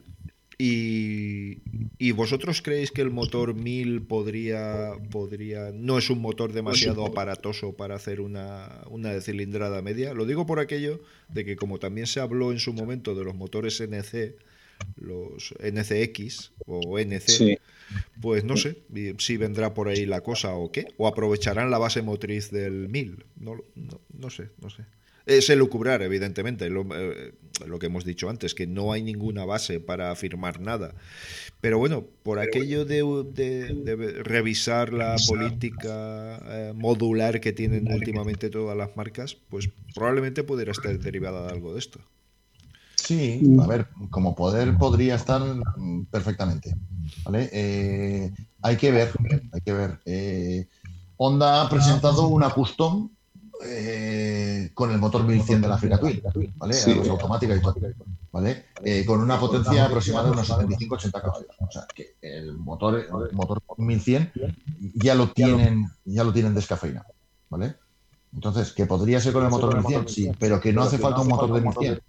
Y, vosotros creéis que el motor 1000 podría, podría. no es un motor demasiado aparatoso para hacer una, una cilindrada media? Lo digo por aquello de que, como también se habló en su momento de los motores NC, los NCX o NC, pues no sé si vendrá por ahí la cosa o qué, o aprovecharán la base motriz del 1000. No, no, no sé, no sé. Es elucubrar, evidentemente, eh, lo, que hemos dicho antes, que no hay ninguna base para afirmar nada. Pero bueno, por aquello de, revisar la política eh, modular que tienen últimamente todas las marcas, pues probablemente pudiera estar derivada de algo de esto. Sí, a ver, como poder podría estar perfectamente. ¿vale? Eh, hay que ver, hay que ver. Honda ha presentado una custom eh, con el motor 1100 de la Africa Twin, ¿vale? automática y todo, ¿vale? Eh, con una potencia aproximada de unos 75-80 caballos. O sea, que el motor, el motor 1100 ya lo tienen, ya lo tienen descafeinado, ¿vale? Entonces, que podría ser con el motor 1100, sí, pero que no hace falta un motor de 1100.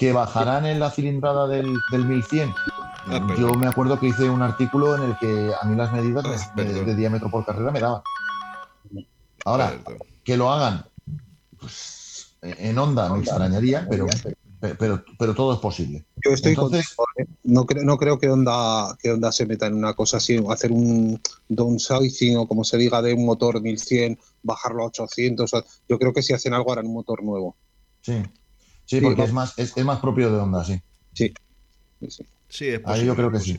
Que bajarán en la cilindrada del, del 1100. Ah, Yo me acuerdo que hice un artículo en el que a mí las medidas ah, de, diámetro por carrera me daban. Ahora, que lo hagan pues, en onda me extrañaría, pero, pero, pero todo es posible. Yo estoy Entonces, ¿eh? no, creo, no creo que onda, que onda se meta en una cosa así, hacer un downsizing o como se diga de un motor 1100, bajarlo a 800. Yo creo que si hacen algo harán un motor nuevo. Sí, sí, porque es, más, es, más propio de onda, sí. Sí, sí. es Ahí yo creo que sí.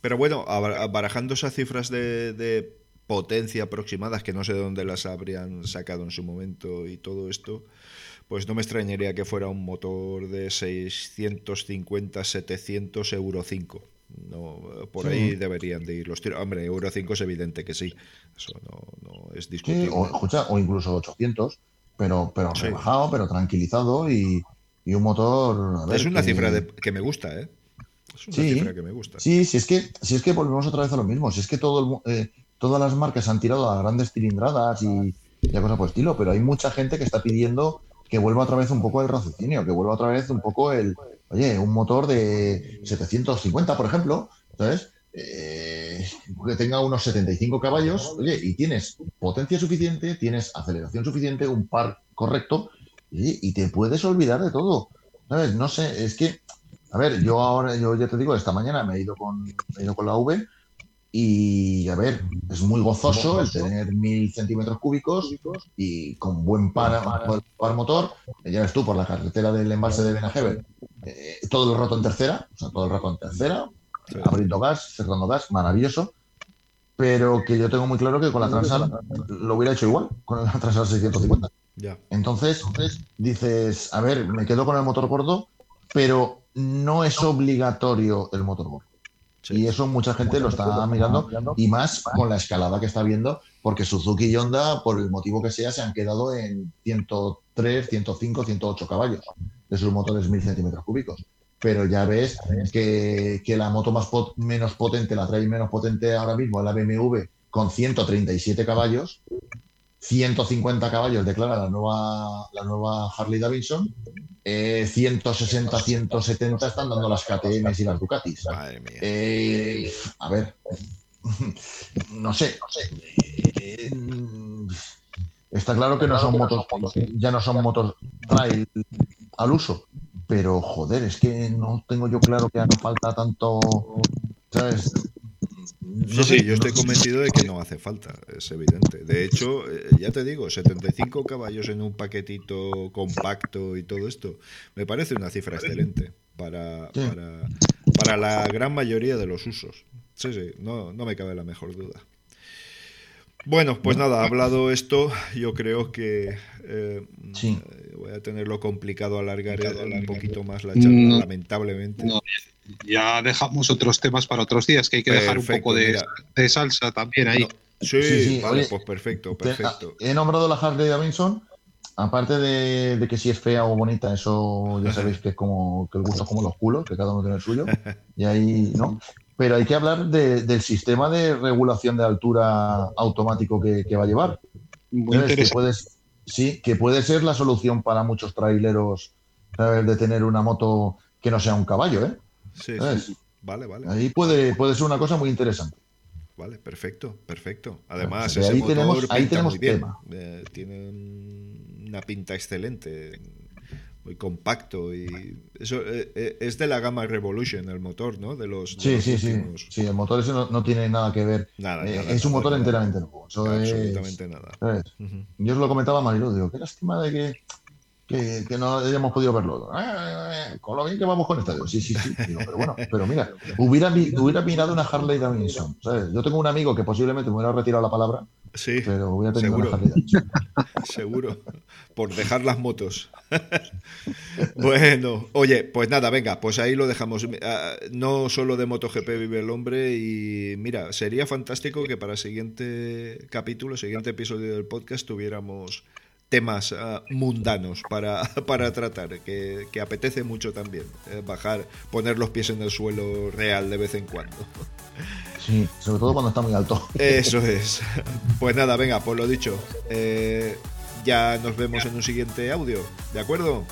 Pero bueno, barajando esas cifras de potencia aproximadas, que no sé dónde las habrían sacado en su momento y todo esto, pues no me extrañaría que fuera un motor de 650, 700 Euro 5. No, por ahí deberían de ir los tiros. Hombre, Euro 5 es evidente que sí. Eso no, es discutible. o, incluso 800, pero, pero rebajado, pero tranquilizado y, un motor. es una cifra que me gusta, ¿eh? Es una cifra que me gusta. Sí, si es que, si es que volvemos otra vez a lo mismo. Si es que todo el, eh, todas las marcas han tirado a grandes cilindradas y, y a cosas por el estilo, pero hay mucha gente que está pidiendo que vuelva otra vez un poco el raciocinio, que vuelva otra vez un poco el, oye, un motor de 750, por ejemplo, ¿sabes? Eh, que tenga unos 75 caballos, oye, y tienes potencia suficiente, tienes aceleración suficiente, un par correcto, y, te puedes olvidar de todo, ¿sabes? No sé, es que, a ver, yo ahora, yo ya te digo, esta mañana me he ido con, me he ido con la V y a ver, es muy gozoso el tener mil centímetros cúbicos y con buen par, par, motor. Ya ves tú, por la carretera del embalse de Benajever, eh, todo el rato en tercera, o sea, todo el rato en tercera, abriendo gas, cerrando gas, maravilloso. Pero que yo tengo muy claro que con la Transal lo hubiera hecho igual, con la Transal 650. Entonces, dices, a ver, me quedo con el motor gordo, pero no es obligatorio el motor gordo. Y eso mucha gente lo está mirando y más con la escalada que está viendo, porque Suzuki y Honda, por el motivo que sea, se han quedado en 103, 105, 108 caballos de sus motores 1000 centímetros cúbicos. Pero ya ves que, la moto más menos potente, la trae menos potente ahora mismo, es la BMW, con 137 caballos, 150 caballos declara la nueva, la nueva Harley Davidson 160, eh, 170 están dando las KTM y las Ducatis. Eh, a ver, (laughs) no sé, no sé. Eh, está claro que no son motos, ya no son motos trail al uso, pero joder, es que no tengo yo claro que haga falta tanto, ¿sabes? Sí, sí, yo estoy convencido de que no hace falta, es evidente. De hecho, eh, ya te digo, 75 caballos en un paquetito compacto y todo esto, me parece una cifra excelente para, para, la gran mayoría de los usos. Sí, sí, no, no me cabe la mejor duda. Bueno, pues nada, hablado esto, yo creo que eh, voy a tenerlo complicado alargar un poquito más la charla, lamentablemente. Ya dejamos otros temas para otros días, que hay que dejar un poco de, salsa también ahí. sí, sí, vale, pues perfecto, perfecto. He nombrado la Harley Davidson, aparte de, que si es fea o bonita, eso ya sabéis que es como que el gusto es como los culos, que cada uno tiene el suyo, y ahí, ¿no? Pero hay que hablar del sistema de regulación de altura automático que, va a llevar. Muy interesante. sí, que puede ser la solución para muchos traileros, De tener una moto que no sea un caballo, ¿eh? Sí, ¿sabes? sí. Vale, vale. Ahí puede, puede ser una cosa muy interesante. Vale, perfecto, perfecto. Además, O sea, ese ahí motor tenemos- ahí tenemos tema. Eh, tiene un- una pinta excelente, muy compacto y eso eh, eh, es de la gama Revolution el motor, ¿no? De los, de Sí, los sí, sí. últimos. Sí, el motor ese no, no tiene nada que ver. Nada, Eh, nada, es un motor nada. enteramente nuevo. Eso es- Absolutamente nada. Yo os lo comentaba a Marilu, digo, qué lástima de que, que, que no hayamos podido verlo. Eh, con lo bien que vamos con esta. Digo, sí, sí, sí. Digo, pero bueno, pero mira, hubiera, hubiera mirado una Harley Davidson. ¿sabes? Yo tengo un amigo que posiblemente me hubiera retirado la palabra, Sí, pero hubiera tenido seguro. una Harley Davidson. seguro. Por dejar las motos. (laughs) bueno, oye, pues nada, venga, pues ahí lo dejamos. Ah, No solo de MotoGP vive el hombre y mira, sería fantástico que para el siguiente capítulo, siguiente episodio del podcast tuviéramos temas ah, mundanos para, (laughs) para tratar, que, que apetece mucho también, eh, bajar, poner los pies en el suelo real de vez en cuando. (laughs) Sí, sobre todo cuando está muy alto. Eso (laughs) es. Pues nada, venga, por lo dicho. eh, ya nos vemos en un siguiente audio, ¿de acuerdo?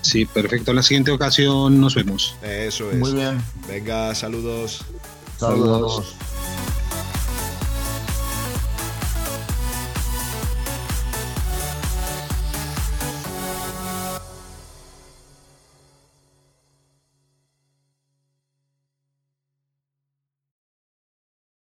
Sí, perfecto. En la siguiente ocasión nos vemos. Eso es. Muy bien. Venga, saludos. Saludos.